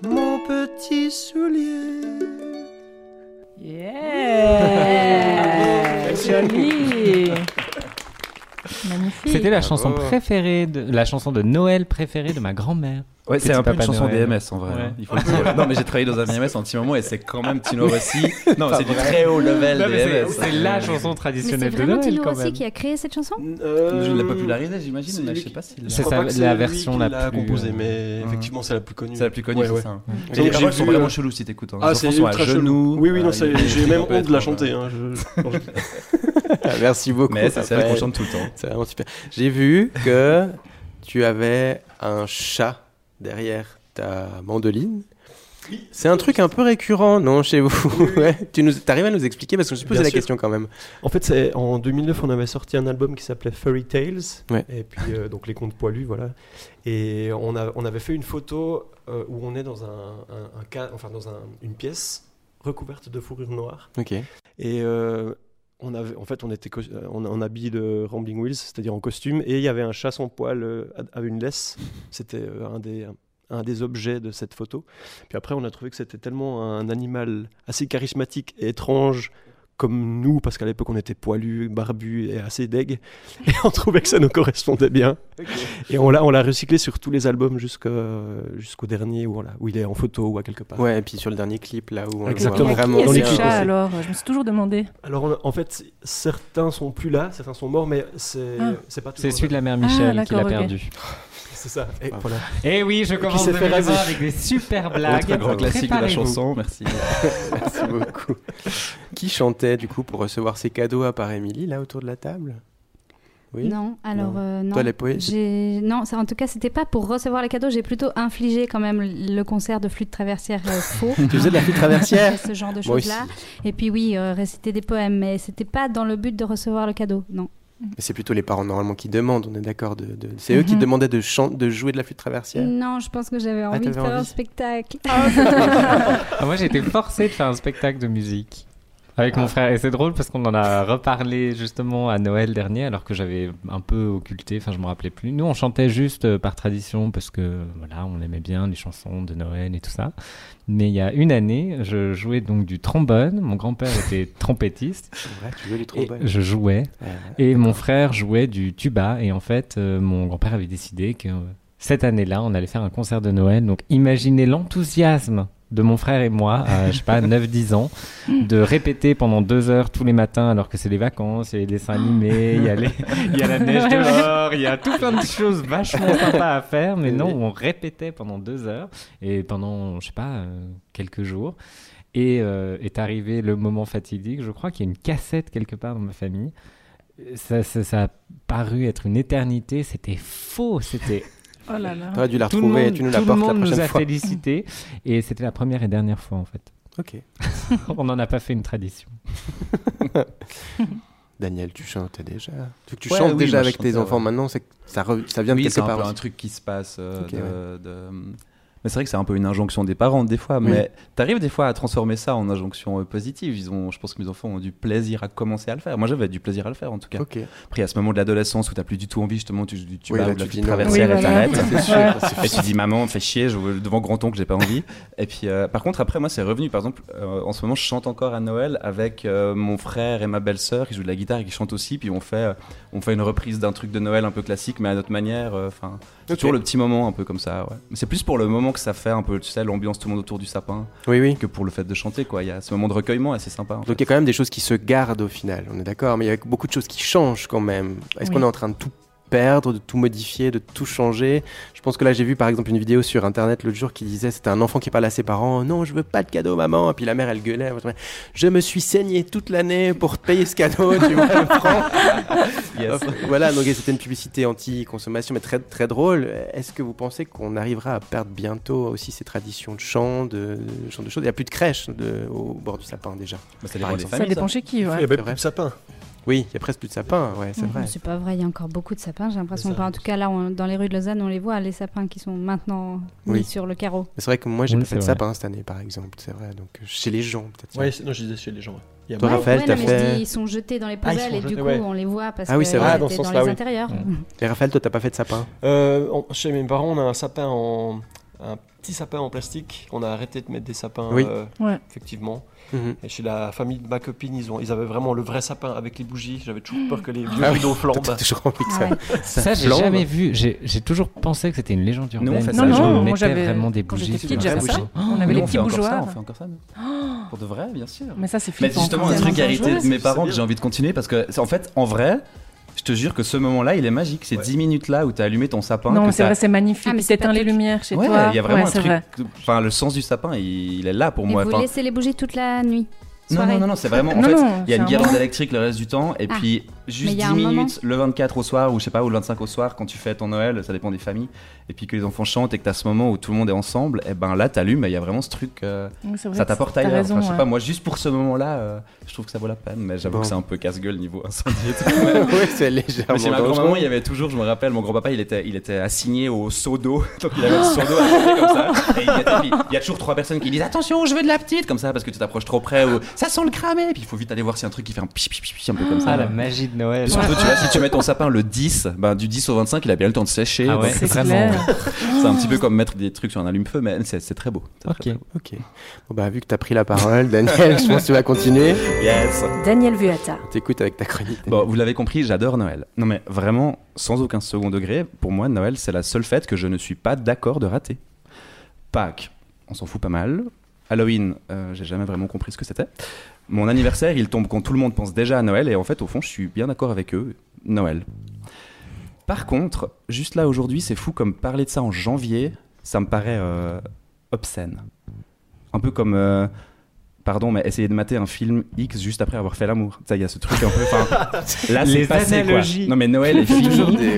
mon petit soulier. Yeah. Joli Magnifique C'était la chanson Bravo. préférée, de, la chanson de Noël préférée de ma grand-mère. Ouais, c'est un peu une chanson Noël. DMS en vrai. Ouais. hein, Il faut le dire. non, mais j'ai travaillé dans un DMS en petit moment et c'est quand même Tino Rossi. Non, c'est du très haut level Non, c'est- DMS. c'est la chanson Mais c'est traditionnelle de Noël Tino quand Rossi qui a créé cette chanson Euh, Je l'ai popularisé, j'imagine, mais je sais pas si. C'est c'est la version la l'a plus, composée, euh, mais effectivement, c'est la plus connue. C'est la plus connue, c'est ça. Et les paroles sont vraiment cheloues si t'écoutes. hein. Ah, c'est ultra chelou. genoux. Oui, oui, non, euh, c'est- il y a- j'ai même honte de la chanter. Merci beaucoup. Mais c'est celle qu'on chante tout le temps. C'est vraiment super. J'ai vu que tu avais un chat derrière ta mandoline. C'est un truc un peu récurrent, non, chez vous? Ouais. Tu nous, arrives à nous expliquer? Parce que je me suis posé Bien la sûr. question quand même. En fait, c'est en 2009, on avait sorti un album qui s'appelait Fairy Tales, Ouais. et puis euh, donc les contes poilus, voilà. Et on, a, on avait fait une photo euh, où on est dans un, un, enfin dans un- une pièce recouverte de fourrure noire. Ok. Et euh, on avait, en fait, on était euh, en, en habit de Rambling Wheels, c'est-à-dire en costume, et il y avait un chat sans poil euh, avec une laisse. C'était euh, un des un des objets de cette photo. Puis après, on a trouvé que c'était tellement un animal assez charismatique et étrange comme nous, parce qu'à l'époque on était poilus, barbus et assez deg, et on trouvait que ça nous correspondait bien. Et on l'a, on l'a recyclé sur tous les albums jusqu'au dernier où, on l'a- où il est en photo ou à quelque part. Ouais, et puis sur le dernier clip, là où on le Exactement. voit vraiment Qui est Dans ce les bien. clips chat alors? Je me suis toujours demandé. Alors on en fait, certains sont plus là, certains sont morts, mais c'est, Ah. c'est pas C'est celui de la mère Michel Ah, qui l'a perdu. C'est ça. Et voilà. Et oui, je commence s'est fait 2020 raser. avec des super blagues. Autre grand classique de la Préparez-vous. chanson, merci. Merci beaucoup. Qui chantait du coup pour recevoir ses cadeaux à part Émilie, là autour de la table? Oui? Non, alors Non. euh, non. Toi, les poètes Non, ça, en tout cas, c'était pas pour recevoir les cadeaux. J'ai plutôt infligé quand même le concert de flûte traversière euh, faux. Tu faisais de la flûte traversière? Ce genre de choses-là. Et puis oui, euh, réciter des poèmes, mais c'était pas dans le but de recevoir le cadeau, non. Mais c'est plutôt les parents normalement qui demandent, on est d'accord de, de- C'est eux qui Mhm. demandaient de, jouer de la flûte traversière Non, je pense que j'avais envie de faire un spectacle. Ah, moi, j'ai été forcé de faire un spectacle de musique. Avec mon frère. Et c'est drôle parce qu'on en a reparlé justement à Noël dernier, alors que j'avais un peu occulté, enfin je me rappelais plus. Nous, on chantait juste euh, par tradition parce que voilà, on aimait bien les chansons de Noël et tout ça. Mais il y a une année, je jouais donc du trombone. Mon grand-père était trompettiste. Vrai, tu veux du trombone je jouais. Ouais, ouais. Et mon frère jouait du tuba. Et en fait, euh, mon grand-père avait décidé que euh, cette année-là, on allait faire un concert de Noël. Donc imaginez l'enthousiasme de mon frère et moi, à, je sais pas, 9-10 ans, de répéter pendant deux heures tous les matins alors que c'est les vacances, il y a les dessins animés, il y a, les- il y a la neige dehors, il y a tout plein de choses vachement sympas à faire, mais non, on répétait pendant deux heures et pendant, je sais pas, euh, quelques jours. Et euh, est arrivé le moment fatidique. Je crois qu'il y a une cassette quelque part dans ma famille. Ça, ça, ça a paru être une éternité. C'était faux. C'était. Oh là là. T'aurais dû la Tout le retrouver et monde- tu nous tout le l'apportes la monde nous prochaine a fois. félicité. Et c'était la première et dernière fois en fait. Ok. On n'en a pas fait une tradition. Daniel, tu chantes déjà. Tu, tu Ouais, chantes oui, déjà avec tes enfants ouais. maintenant, c'est ça, re- ça vient de quelque c'est un part. peu un aussi. truc qui se passe. euh, Ok, de- ouais. de- Mais c'est vrai que c'est un peu une injonction des parents des fois, Oui. mais t'arrives des fois à transformer ça en injonction euh, positive. Ils ont, je pense que mes enfants ont du plaisir à commencer à le faire. Moi, j'avais du plaisir à le faire en tout cas. Ok. Après, à ce moment de l'adolescence où t'as plus du tout envie, justement, tu, tu, tu Oui, vas là, tu traversière Oui, et t'arrêtes. Tu dis maman, fais chier, je veux devant grand oncle, j'ai pas envie. Et puis, euh, par contre, après, moi, c'est revenu. Par exemple, euh, en ce moment, je chante encore à Noël avec euh, mon frère et ma belle-sœur qui jouent de la guitare et qui chantent aussi. Puis on fait, euh, on fait une reprise d'un truc de Noël un peu classique, mais à notre manière. euh, Enfin, c'est Ok. toujours le petit moment un peu comme ça. Ouais. C'est plus pour le moment que ça fait un peu, tu sais, l'ambiance tout le monde autour du sapin, Oui, oui. que pour le fait de chanter. Quoi, il y a ce moment de recueillement assez sympa. Donc il y a quand même des choses qui se gardent au final, on est d'accord, mais il y a beaucoup de choses qui changent quand même. Est-ce Oui. qu'on est en train de tout perdre, de tout modifier, de tout changer Je pense que là j'ai vu par exemple une vidéo sur internet l'autre jour qui disait c'était un enfant qui parlait à ses parents non je veux pas de cadeau maman et puis la mère elle gueulait je me suis saigné toute l'année pour payer ce cadeau tu vois. Yes. Voilà donc c'était une publicité anti-consommation mais très très drôle. Est-ce que vous pensez qu'on arrivera à perdre bientôt aussi ces traditions de chant, de, de genre de choses? Il n'y a plus de crèche de- au bord du sapin déjà. Bah, ça dépend des exemple. Ça familles. dépend chez qui, Il ouais. y a même C'est plus de sapin. Oui, il y a presque plus de sapins, ouais, c'est vrai. C'est pas vrai, il y a encore beaucoup de sapins, j'ai l'impression. Enfin, en tout cas, là, on- dans les rues de Lausanne, on les voit, les sapins qui sont maintenant mis Oui. sur le carreau. C'est vrai que moi j'ai Oui, pas fait de vrai. sapin cette année par exemple, c'est vrai. Donc euh, chez les gens peut-être. C'est- non, je disais chez les gens. ouais. Il y a Toi, Raphaël, ouais, t'as non, mais je fait- dis, ils sont jetés dans les Ah, poubelles et du coup, ouais. on les voit parce Ah oui, que vrai. Ah, dans ce dans, les oui. intérieurs. Et Raphaël, toi t'as pas fait de sapin? Euh, on- chez mes parents, on a un sapin en. un petit sapin en plastique. On a arrêté de mettre des sapins, Oui. Mhm. Et chez la famille de ma copine, ils, ont, ils avaient vraiment le vrai sapin avec les bougies. J'avais toujours peur que les vieux Ah oui. rideaux flambent. T'as toujours envie que Ah ça. ouais. Ça, j'ai jamais vu. J'ai toujours pensé que c'était une légende urbaine. Nous, on fait ça, Non, non, moi, mettaient j'avais- vraiment des quand bougies. sur petite, j'avais ça. On avait les on petits fait encore ça, bougeoirs. on fait encore ça. nous. Pour de vrai, bien sûr. Mais ça, c'est Mais flippant. c'est justement quand un truc hérité de mes parents que j'ai envie de continuer parce que, en fait, en vrai, je te jure que ce moment-là, il est magique. Ces 10 minutes-là où tu as allumé ton sapin. Non, c'est vrai, c'est magnifique. Ah, c'est les lumières chez Ouais, toi. il y a vraiment Ouais, un truc. vrai. Enfin, le sens du sapin, il, il est là pour Et moi. vous Enfin, laissez les bougies toute la nuit non, soirée non, non, non, c'est vraiment. En Non, fait, non, il y a une un guirlande électrique le reste du temps, et Ah. puis juste il y a 10 un moment. minutes le 24 au soir, ou je sais pas, ou le 25 au soir, quand tu fais ton Noël, ça dépend des familles, et puis que les enfants chantent et que tu as ce moment où tout le monde est ensemble, et ben là, t'allumes, et il y a vraiment ce truc. euh, vrai ça t'apporte ailleurs. raison, Enfin, je sais ouais. pas, moi, juste pour ce moment-là, euh, je trouve que ça vaut la peine, mais j'avoue Bon. que c'est un peu casse-gueule niveau incendie et tout. oui, c'est Mais légèrement chez ma grand-maman, il y avait toujours, je me rappelle, mon grand-papa, il était, il était assigné au seau d'eau. Donc il avait le seau d'eau à côté comme ça. Et il, était- puis il y a toujours trois personnes qui disent Attention, je veux de la petite, comme ça, parce que tu t'approches trop près ou ça sent le cramé. Puis il faut vite aller voir si un truc qui fait un pi pi pi pi, un peu comme ça. Ah, la magie de Noël. Surtout, tu vois, si tu mets ton sapin le 10, ben, du 10 au 25, il a bien le temps de sécher. Ah ouais, c'est vraiment. c'est un petit peu comme mettre des trucs sur un allume-feu, mais c'est très beau. Ok. très, très beau. Ok. Bon, bah, vu que t'as pris la parole, Daniel, je pense que tu vas continuer. Yes. Daniel Vuata. On t'écoute avec ta chronique. Bon, vous l'avez compris, j'adore Noël. Non mais vraiment, sans aucun second degré, pour moi, Noël, c'est la seule fête que je ne suis pas d'accord de rater. Pâques, on s'en fout pas mal. Halloween, euh, j'ai jamais vraiment compris ce que c'était. Mon anniversaire, il tombe quand tout le monde pense déjà à Noël, et en fait, au fond, je suis bien d'accord avec eux. Noël. Par contre, juste là aujourd'hui, c'est fou comme parler de ça en janvier, ça me paraît euh, obscène. Un peu comme. euh, Pardon, mais essayer de mater un film X juste après avoir fait l'amour. Ça, il y a ce truc un peu. Là, c'est passé, quoi. Non, mais Noël est fini.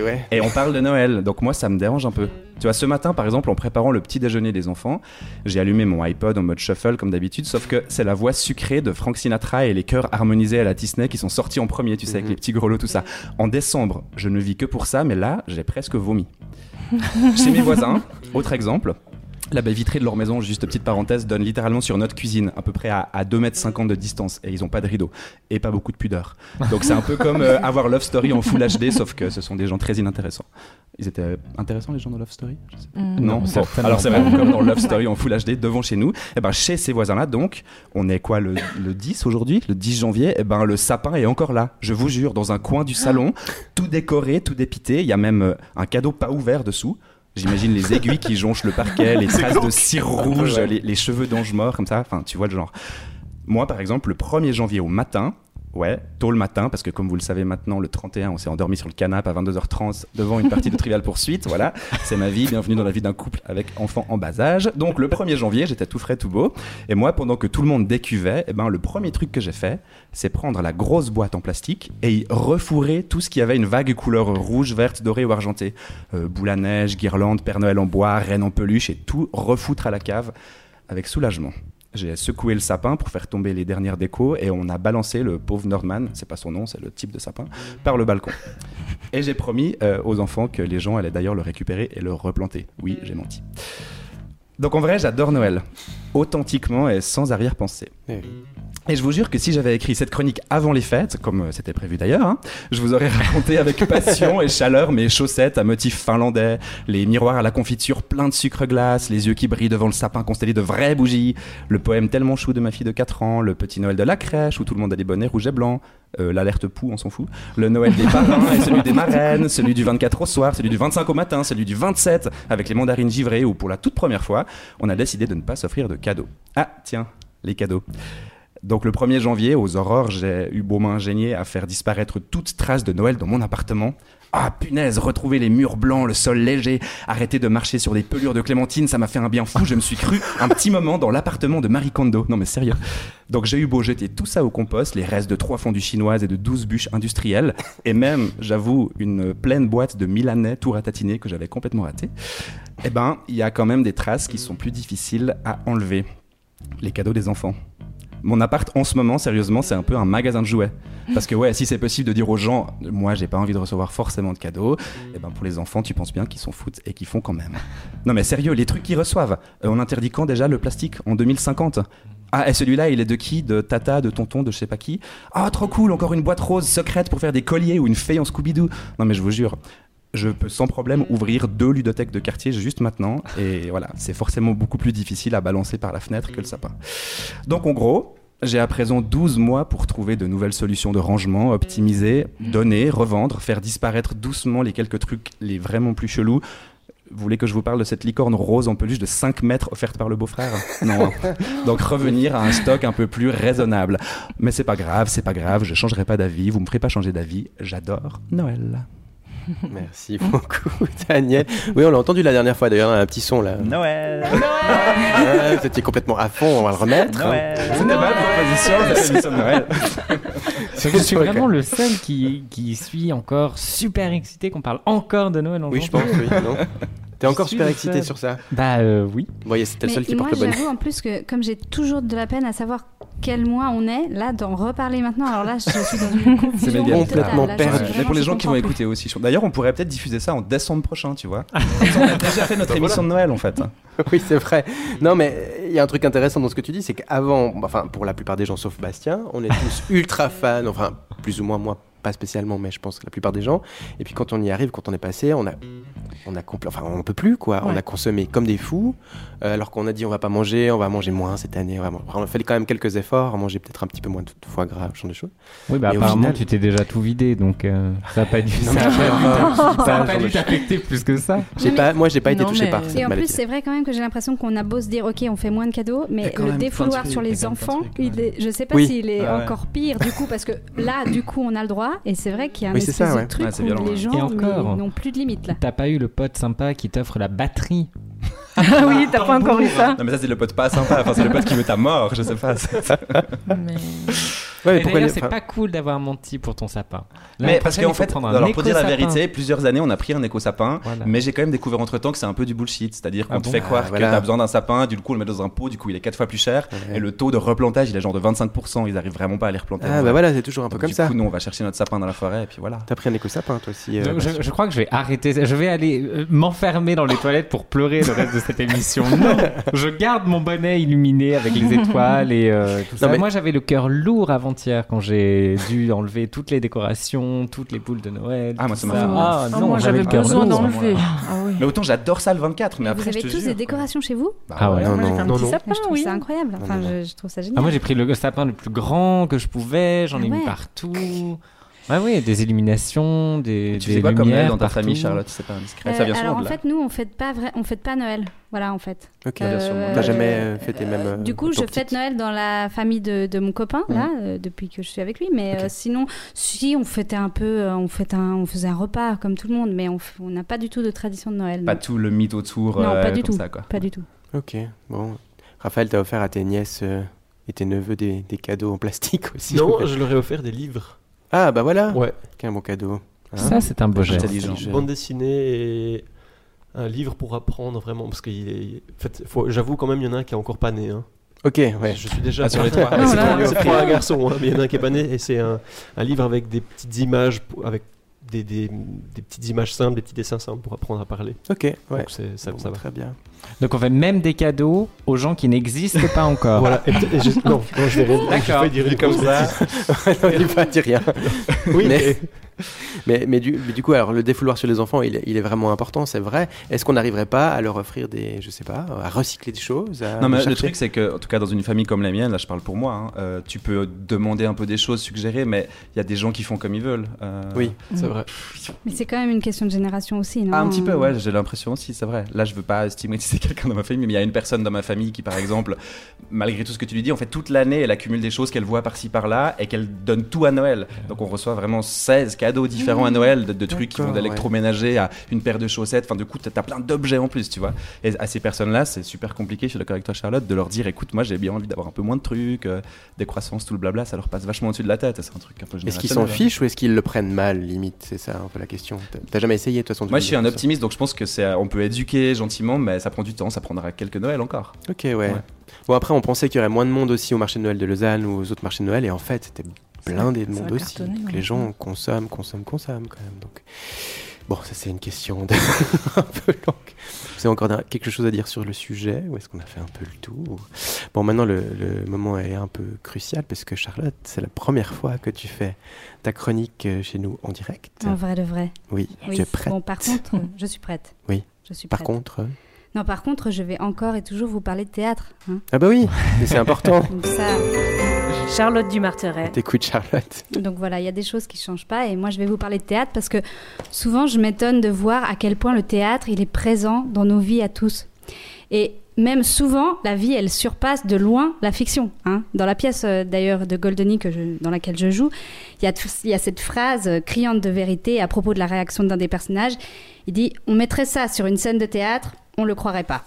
ouais. Et on parle de Noël, donc moi ça me dérange un peu. Tu vois, ce matin par exemple, en préparant le petit déjeuner des enfants, j'ai allumé mon iPod en mode shuffle comme d'habitude, sauf que c'est la voix sucrée de Frank Sinatra et les chœurs harmonisés à la Disney qui sont sortis en premier, tu sais, avec Mhm. les petits grelots, tout ça. En décembre, je ne vis que pour ça, mais là, j'ai presque vomi. Chez mes voisins, autre exemple. La baie vitrée de leur maison, juste petite parenthèse, donne littéralement sur notre cuisine, à peu près à, à 2,50 m de distance. Et ils n'ont pas de rideau. Et pas beaucoup de pudeur. Donc c'est un peu comme euh, avoir Love Story en Full HD, sauf que ce sont des gens très inintéressants. Ils étaient intéressants, les gens de Love Story? Je sais pas. Mm, Non, certainement alors c'est vrai, comme dans Love Story en Full HD devant chez nous. Et ben chez ces voisins-là, donc, on est quoi le, le 10 aujourd'hui, le 10 janvier? Et ben le sapin est encore là. Je vous jure, dans un coin du salon, tout décoré, tout dépité. Il y a même euh, un cadeau pas ouvert dessous. J'imagine les aiguilles qui jonchent le parquet, les traces de cire rouge, les cheveux d'ange mort comme ça. Enfin, tu vois le genre. Moi, par exemple, le 1er janvier au matin, ouais, tôt le matin, parce que comme vous le savez maintenant, le 31, on s'est endormi sur le canapé à 22h30 devant une partie de Trivial Poursuite. Voilà, c'est ma vie. Bienvenue dans la vie d'un couple avec enfants en bas âge. Donc, le 1er janvier, j'étais tout frais, tout beau. Et moi, pendant que tout le monde décuvait, eh ben, le premier truc que j'ai fait, c'est prendre la grosse boîte en plastique et y refourrer tout ce qui avait une vague couleur rouge, verte, dorée ou argentée. Euh, boule à neige, guirlande, Père Noël en bois, reine en peluche et tout refoutre à la cave avec soulagement. J'ai secoué le sapin pour faire tomber les dernières décos et on a balancé le pauvre Nordman, c'est pas son nom, c'est le type de sapin, par le balcon. Et j'ai promis euh, aux enfants que les gens allaient d'ailleurs le récupérer et le replanter. Oui, j'ai menti. Donc en vrai, j'adore Noël, authentiquement et sans arrière-pensée. Et je vous jure que si j'avais écrit cette chronique avant les fêtes, comme euh, c'était prévu d'ailleurs, hein, je vous aurais raconté avec passion et chaleur mes chaussettes à motif finlandais, les miroirs à la confiture pleins de sucre glace, les yeux qui brillent devant le sapin constellé de vraies bougies, le poème tellement chou de ma fille de 4 ans, le petit Noël de la crèche où tout le monde a des bonnets rouges et blancs, euh, l'alerte pou, on s'en fout, le Noël des parrains et celui des marraines, celui du 24 au soir, celui du 25 au matin, celui du 27 avec les mandarines givrées où pour la toute première fois, on a décidé de ne pas s'offrir de cadeaux. Ah, tiens, les cadeaux. Donc le 1er janvier, aux aurores, j'ai eu beau m'ingénier à faire disparaître toute trace de Noël dans mon appartement. Ah punaise, retrouver les murs blancs, le sol léger, arrêter de marcher sur des pelures de clémentine, ça m'a fait un bien fou. Je me suis cru un petit moment dans l'appartement de Marie Kondo. Non mais sérieux. Donc j'ai eu beau jeter tout ça au compost, les restes de trois fondus chinoises et de 12 bûches industrielles, et même, j'avoue, une pleine boîte de Milanais tout ratatiné que j'avais complètement raté. Eh ben, il y a quand même des traces qui sont plus difficiles à enlever. Les cadeaux des enfants. Mon appart en ce moment, sérieusement, c'est un peu un magasin de jouets. Parce que ouais, si c'est possible de dire aux gens, moi j'ai pas envie de recevoir forcément de cadeaux, et ben pour les enfants, tu penses bien qu'ils s'en foutent et qu'ils font quand même. Non mais sérieux, les trucs qu'ils reçoivent, euh, on interdit quand déjà le plastique En 2050 ah, et celui-là, il est de qui? De tata, de tonton, de je sais pas qui? Ah, trop cool, encore une boîte rose secrète pour faire des colliers ou une fée en Scooby-Doo. Non, mais je vous jure, je peux sans problème ouvrir deux ludothèques de quartier juste maintenant. Et voilà, c'est forcément beaucoup plus difficile à balancer par la fenêtre que le sapin. Donc en gros, j'ai à présent 12 mois pour trouver de nouvelles solutions de rangement, optimiser, donner, revendre, faire disparaître doucement les quelques trucs les vraiment plus chelous. Vous voulez que je vous parle de cette licorne rose en peluche de 5 mètres offerte par le beau-frère? Non. Donc revenir à un stock un peu plus raisonnable. Mais c'est pas grave, c'est pas grave, je changerai pas d'avis, vous me ferez pas changer d'avis. J'adore Noël. Merci beaucoup, Daniel. Oui, on l'a entendu la dernière fois d'ailleurs, un petit son là. Noël Ouais, Vous étiez complètement à fond, on va le remettre. hein. Noël. C'était ma proposition, cette émission de Noël. Je suis vraiment le seul qui, qui suis encore super excité qu'on parle encore de Noël en Oui, je janvier. pense, oui. non T'es encore super excité sur ça Bah euh, oui. Bon, yeah, c'était le seul Mais qui moi, porte le bonnet. j'avoue en plus que comme j'ai toujours de la peine à savoir quel mois on est, là, d'en reparler maintenant, alors là, je suis dans une C'est confusion complètement totale. Là, je perdu. suis Mais pour les gens qui vont écouter aussi. D'ailleurs, on pourrait peut-être diffuser ça en décembre prochain, tu vois. On a déjà fait notre émission de Noël en fait. Oui, c'est vrai. Non, mais il y a un truc intéressant dans ce que tu dis, c'est qu'avant, enfin, pour la plupart des gens sauf Bastien, on est tous ultra fans, enfin, plus ou moins moi, pas spécialement, mais je pense que la plupart des gens. Et puis quand on y arrive, quand on est passé, on a, on a compl- enfin, on peut plus quoi. On a consommé comme des fous, euh, alors qu'on a dit on va pas manger, on va manger moins cette année. On, va on fait quand même quelques efforts, à manger peut-être un petit peu moins de foie gras, ce genre de choses. Oui, bah Et apparemment, final- tu t'es déjà tout vidé, donc euh, ça a pas dû, Non, ça a pas dû ça t'affecter plus que ça. J'ai pas, moi, j'ai pas été Non, touché mais- par Et cette en plus, c'est vrai quand même que j'ai l'impression qu'on a beau se dire, ok, on fait moins de cadeaux, mais le défouloir sur les enfants, il est, je sais pas Oui. s'il est Ah ouais. encore pire du coup, parce que là, du coup, on a le droit, et c'est vrai qu'il y a un espèce ça, ouais. de truc Ouais, c'est où violent, les gens Et n'ont plus de limite là. T'as pas eu le pote sympa qui t'offre la batterie. Ah oui, t'as pas encore eu ça. Non mais ça c'est le pote pas sympa, enfin c'est le pote qui veut ta mort, je sais pas. Mais- Ouais, d'ailleurs, c'est pas cool d'avoir menti pour ton sapin. Mais parce qu'en fait, un alors pour dire la vérité, plusieurs années on a pris un éco-sapin, Voilà. mais j'ai quand même découvert entre temps que c'est un peu du bullshit. C'est-à-dire qu'on Ah te bon fait croire Ah, que voilà. tu as besoin d'un sapin, du coup on le met dans un pot, du coup il est quatre fois plus cher, Ouais. et le taux de replantage il est genre de 25%, ils arrivent vraiment pas à les replanter. Ah, bah voilà, c'est toujours un peu Donc, comme du ça. coup, nous on va chercher notre sapin dans la forêt, et puis voilà. T'as pris un éco-sapin, toi aussi. euh, Donc, je, crois que je vais arrêter. Je vais aller euh, m'enfermer dans les toilettes pour pleurer le reste de cette émission. Non, je garde mon bonnet illuminé avec les étoiles et euh, tout ça. mais- Moi, j'avais le cœur lourd quand j'ai dû enlever toutes les décorations, toutes les boules de Noël. Ah, moi, ça m'a fait mal. Ah, Ah, non, moi, j'avais le cœur besoin d'enlever. Ah oui. Mais autant j'adore ça le 24, mais Vous après avez je te tous des décorations chez vous Ah ouais. non, Moi, j'ai fait non, un non, petit non. sapin, Je trouve oui. ça incroyable. Enfin, Non, non. je, je trouve ça génial. Ah, moi, j'ai pris le sapin le plus grand que je pouvais. J'en ai mis partout. Ah oui, des illuminations, des, Tu des fais quoi comme Noël dans ta partout. famille, Charlotte? C'est pas indiscret. Euh, ça vient souvent alors en fait, nous, on fête pas vrai, on fête pas Noël. Voilà, en fait. Ok. Euh, T'as jamais euh, fêté même. euh, Du coup, je petit- fête Noël dans la famille de, de mon copain là, euh, depuis que je suis avec lui. Mais euh, sinon, si on fêtait un peu, euh, on fêtait un, on faisait un repas comme tout le monde, mais on f- n'a pas du tout de tradition de Noël. Pas non. tout le mythe autour. Non, euh, pas du tout. ça, quoi. Pas du tout. Ok, bon. Raphaël, t'as offert à tes nièces euh, et tes neveux des, des cadeaux en plastique aussi. Non, je leur ai offert des livres. Ah, bah voilà. Ouais. Quel bon cadeau. Hein Ça, c'est un beau geste. Bande dessinée et un livre pour apprendre vraiment. Parce que il est... en fait, faut- j'avoue quand même, il y en a un qui est encore pas né. hein. Ok, ouais. Je suis déjà Ah, sur les trois. Ah, c'est un garçon, hein, mais il y en a un qui est pas né et c'est un, un livre avec des petites images, pour- avec des, des, des petites images simples, des petits dessins simples pour apprendre à parler. Ok, ouais. Donc ça, Bon, ça va. Très bien. Donc, on fait même des cadeaux aux gens qui n'existent pas encore. Voilà. Et et je- non, non, je vais rien- je D'accord. vais dire une comme ça. non, il va dire rien. Oui, mais, mais- mais, mais du, mais du coup, alors le défouloir sur les enfants, il est, il est vraiment important, c'est vrai. Est-ce qu'on n'arriverait pas à leur offrir des, je sais pas, à recycler des choses à Non, mais chercher le truc, c'est que, en tout cas, dans une famille comme la mienne, là, je parle pour moi, hein, euh, tu peux demander un peu des choses, suggérer, mais il y a des gens qui font comme ils veulent. euh, Oui, c'est vrai. Mais c'est quand même une question de génération aussi, non? Ah, un petit peu, ouais, j'ai l'impression aussi, c'est vrai. Là, je veux pas stigmatiser quelqu'un dans ma famille, mais il y a une personne dans ma famille qui, par exemple, malgré tout ce que tu lui dis, en fait, toute l'année, elle accumule des choses qu'elle voit par-ci, par-là, et qu'elle donne tout à Noël. Donc, on reçoit vraiment 16 cadeaux différents à Noël, de, de trucs qui vont d'électroménager à une paire de chaussettes. Enfin, du coup, t'as as plein d'objets en plus, tu vois. Et à ces personnes-là, c'est super compliqué, je suis d'accord avec toi, Charlotte, de leur dire, écoute, moi, j'ai bien envie d'avoir un peu moins de trucs, euh, des croissances, tout le blabla, ça leur passe vachement au-dessus de la tête. C'est un truc un peu Est-ce qu'ils s'en hein. fichent ou est-ce qu'ils le prennent mal, limite? C'est ça un peu la question. T'as- jamais essayé, de toute façon Moi, je suis un optimiste, donc je pense que c'est, on peut éduquer gentiment, mais ça prend du temps, ça prendra quelques Noëls encore. Ok, ouais. Bon, après, on pensait qu'il y aurait moins de monde aussi au marché de Noël de Lausanne ou aux autres marchés de Noël, et en fait, c'était blindé de monde a aussi. cartonné, Donc, ouais. les gens consomment, consomment, consomment quand même. Donc, bon, ça, c'est une question de- un peu longue. Vous avez encore quelque chose à dire sur le sujet? Ou est-ce qu'on a fait un peu le tour? Bon, maintenant, le, le moment est un peu crucial parce que Charlotte, c'est la première fois que tu fais ta chronique euh, chez nous en direct. En vrai de vrai. Oui, Oui. tu es prête Bon, par contre, je suis prête. Oui. Je suis Par prête. contre. Non, par contre, je vais encore et toujours vous parler de théâtre. hein. Ah bah oui, mais c'est important. Donc ça, Charlotte Dumarteret. T'écoutes Charlotte. donc voilà, il y a des choses qui changent pas. Et moi, je vais vous parler de théâtre parce que souvent, je m'étonne de voir à quel point le théâtre, il est présent dans nos vies à tous. Et même souvent, la vie, elle surpasse de loin la fiction. hein. Dans la pièce, euh, d'ailleurs, de Goldoni que je- dans laquelle je joue, il y a, tout- il y a cette phrase euh, criante de vérité à propos de la réaction d'un des personnages. Il dit On mettrait ça sur une scène de théâtre, on le croirait pas.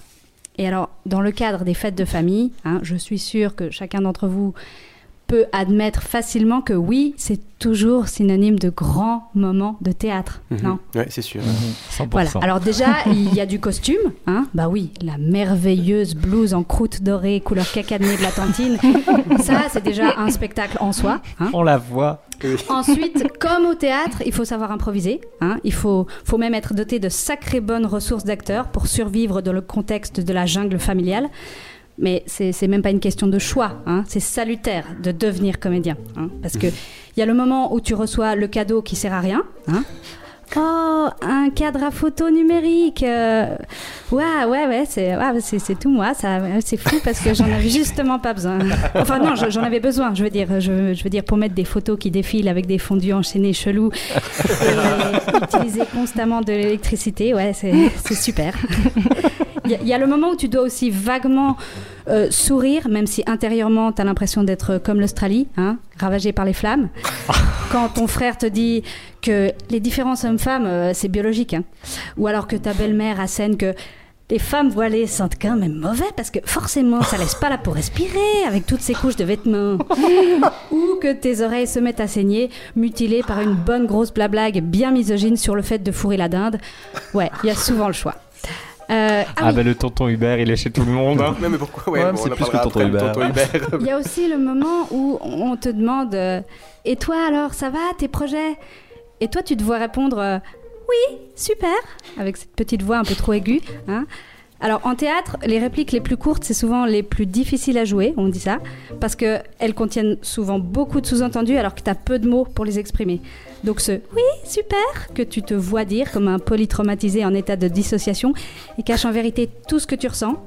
Et alors, dans le cadre des fêtes de famille, hein, je suis sûre que chacun d'entre vous peut admettre facilement que oui, c'est toujours synonyme de grands moments de théâtre. Mhm. Non? Ouais, c'est sûr. 100%. voilà. Alors déjà, il y a du costume, hein? Bah oui, la merveilleuse blouse en croûte dorée couleur cacadnée de la tantine. Ça, c'est déjà un spectacle en soi. hein? On la voit. Ensuite, comme au théâtre, il faut savoir improviser. hein? Il faut, faut même être doté de sacrées bonnes ressources d'acteurs pour survivre dans le contexte de la jungle familiale. Mais c'est même pas une question de choix. hein. C'est salutaire de devenir comédien. hein. Parce que il y a le moment où tu reçois le cadeau qui sert à rien. hein. Oh, un cadre à photo numérique. euh, Ouais, ouais, ouais, c'est ouais, tout moi. Ça, c'est fou parce que j'en avais justement pas besoin. Enfin non, je- j'en avais besoin. Je veux dire, je, je veux dire pour mettre des photos qui défilent avec des fondus enchaînés chelous et utiliser constamment de l'électricité. Ouais, c'est super. Il y, a- il y a le moment où tu dois aussi vaguement euh, sourire, même si intérieurement tu as l'impression d'être comme l'Australie, hein, ravagée par les flammes. Quand ton frère te dit que les différences hommes-femmes, euh, c'est biologique. hein. Ou alors que ta belle-mère assène que les femmes voilées sentent quand même mauvais parce que forcément, ça laisse pas la peau respirer avec toutes ces couches de vêtements. Ou que tes oreilles se mettent à saigner, mutilées par une bonne grosse blablague bien misogyne sur le fait de fourrer la dinde. Ouais, il y a souvent le choix. Euh, ah Ah, oui. bah le tonton Hubert, il est chez tout le monde. hein. Mais, mais pourquoi? Ouais, Ouais, bon, c'est plus que tonton Hubert. tonton Hubert. Il y a aussi le moment où on te demande euh, Et toi alors, ça va, tes projets? Et toi, tu te vois répondre euh, Oui, super, avec cette petite voix un peu trop aiguë. hein. Alors en théâtre, les répliques les plus courtes, c'est souvent les plus difficiles à jouer, on dit ça, parce qu'elles contiennent souvent beaucoup de sous-entendus alors que tu as peu de mots pour les exprimer. Donc ce oui, super, que tu te vois dire comme un polytraumatisé en état de dissociation, et cache en vérité tout ce que tu ressens,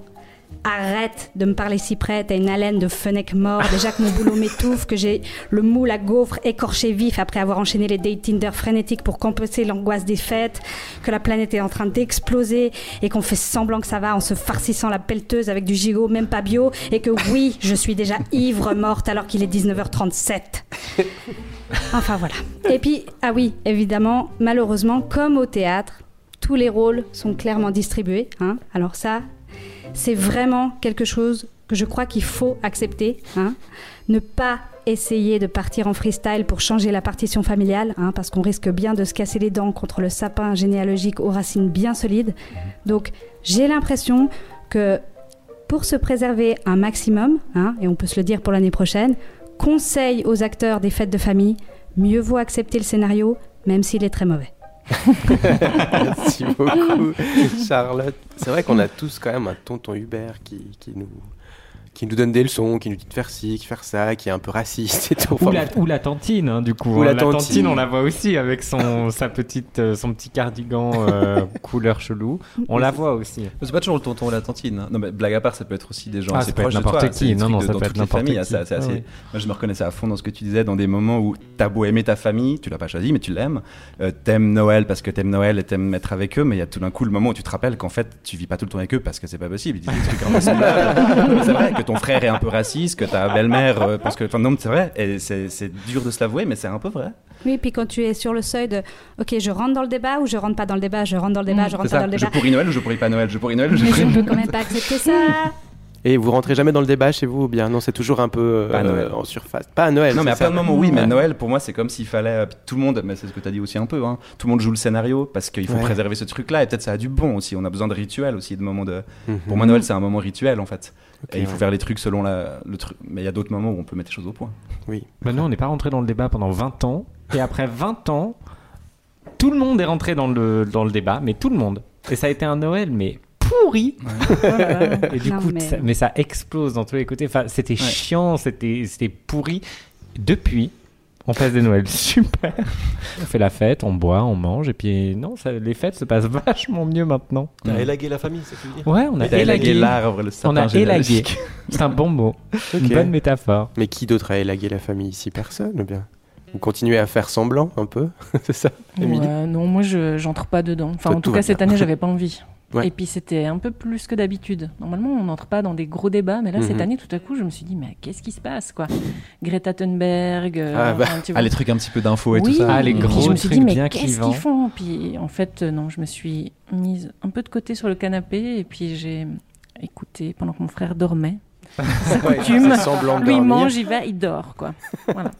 Arrête de me parler si près, t'as une haleine de fenêtre mort. Déjà que mon boulot m'étouffe, que j'ai le moule à gaufre écorché vif après avoir enchaîné les dates Tinder frénétiques pour compenser l'angoisse des fêtes, que la planète est en train d'exploser et qu'on fait semblant que ça va en se farcissant la pelleteuse avec du gigot même pas bio et que oui, je suis déjà ivre morte alors qu'il est 19h37. Enfin voilà. Et puis, ah oui, évidemment, malheureusement, comme au théâtre, tous les rôles sont clairement distribués. hein. Alors ça, c'est vraiment quelque chose que je crois qu'il faut accepter. hein. Ne pas essayer de partir en freestyle pour changer la partition familiale, hein, parce qu'on risque bien de se casser les dents contre le sapin généalogique aux racines bien solides. Donc j'ai l'impression que pour se préserver un maximum, hein, et on peut se le dire pour l'année prochaine, conseil aux acteurs des fêtes de famille, mieux vaut accepter le scénario, même s'il est très mauvais. Merci beaucoup, Charlotte. C'est vrai qu'on a tous quand même un tonton Hubert qui, qui nous qui nous donne des leçons, qui nous dit de faire ci, de faire ça, qui est un peu raciste et tout. Ou la, ou la tantine, hein, du coup. Ou hein. la La, tantine. tantine, on la voit aussi avec son, sa petite, euh, son petit cardigan euh, couleur chelou. On la voit aussi. C'est pas toujours le tonton ou la tantine. hein. Non, mais blague à part, ça peut être aussi des gens Ah, assez proches de n'importe toi. qui. Non, non, de- ça peut être familles. n'importe qui. assez- assez- Ah oui. Moi, je me reconnaissais à fond dans ce que tu disais, dans des moments où t'as beau aimer ta famille, tu l'as pas choisi, mais tu l'aimes. Euh, t'aimes Noël parce que t'aimes Noël et t'aimes être avec eux, mais il y a tout d'un coup le moment où tu te rappelles qu'en fait, tu vis pas tout le temps avec eux parce que c'est pas possible. Ils disent des trucs c'est vrai que ton frère est un peu raciste, que ta belle-mère, euh, parce que, enfin, non, c'est vrai, et c'est dur de se l'avouer, mais c'est un peu vrai. Oui, puis quand tu es sur le seuil de OK, je rentre dans le débat ou je rentre pas dans le débat, je rentre dans le débat, je rentre pas ça. dans le Je débat. pourris Noël ou je pourris pas Noël? Je pourris Noël ou je Mais je ne peux quand même pas accepter ça. Et vous rentrez jamais dans le débat chez vous ou bien? Non, c'est toujours un peu euh, Pas à Noël. en surface. Pas à Noël. Non, mais à c'est plein de moments, oui, mais. Noël, pour moi, c'est comme s'il fallait. euh, tout le monde, mais c'est ce que tu as dit aussi un peu, hein, tout le monde joue le scénario parce qu'il faut Ouais. préserver ce truc-là et peut-être ça a du bon aussi. On a besoin de rituels aussi, de moments de. Mhm. Pour moi, Noël, c'est un moment rituel en fait. Et il faut ouais. faire les trucs selon la, le truc. Mais il y a d'autres moments où on peut mettre les choses au point. Oui. Bah, nous, on n'est pas rentré dans le débat pendant 20 ans. Et après 20 ans, tout le monde est rentré dans le, dans le débat, mais tout le monde. Et ça a été un Noël, mais pourri. Et du Non, coup, mais- ça, mais ça explose dans tous les côtés. Enfin, c'était chiant, c'était c'était pourri. Depuis, on passe des Noëls super. on fait la fête, on boit, on mange, et puis non, ça- les fêtes se passent vachement mieux maintenant. T'as élagué la famille, c'est ce que tu veux dire Ouais, on a T'as élagué élagué l'arbre, le On a sapin élagué. C'est un bon mot. Une bonne métaphore. Mais qui d'autre a élagué la famille ici? Personne ou bien? Vous continuez à faire semblant un peu? C'est ça, Émilie? Ouais, non, moi je j'entre pas dedans. Enfin, Toi, en tout tout cas, cette année, j'avais pas envie. Ouais. Et puis c'était un peu plus que d'habitude. Normalement, on n'entre pas dans des gros débats, mais là, cette Mhm. année, tout à coup, je me suis dit, mais qu'est-ce qui se passe, quoi? Greta Thunberg. euh, Ah, bah. enfin, tu Ah, vois. les trucs un petit peu d'infos et Oui, tout ça. Ah, les et puis gros je me suis dit, mais bien qu'est-ce qu'ils font? Puis en fait, euh, non, je me suis mise un peu de côté sur le canapé et puis j'ai écouté pendant que mon frère dormait. Sa coutume, lui mange, il va, il dort, quoi. Voilà.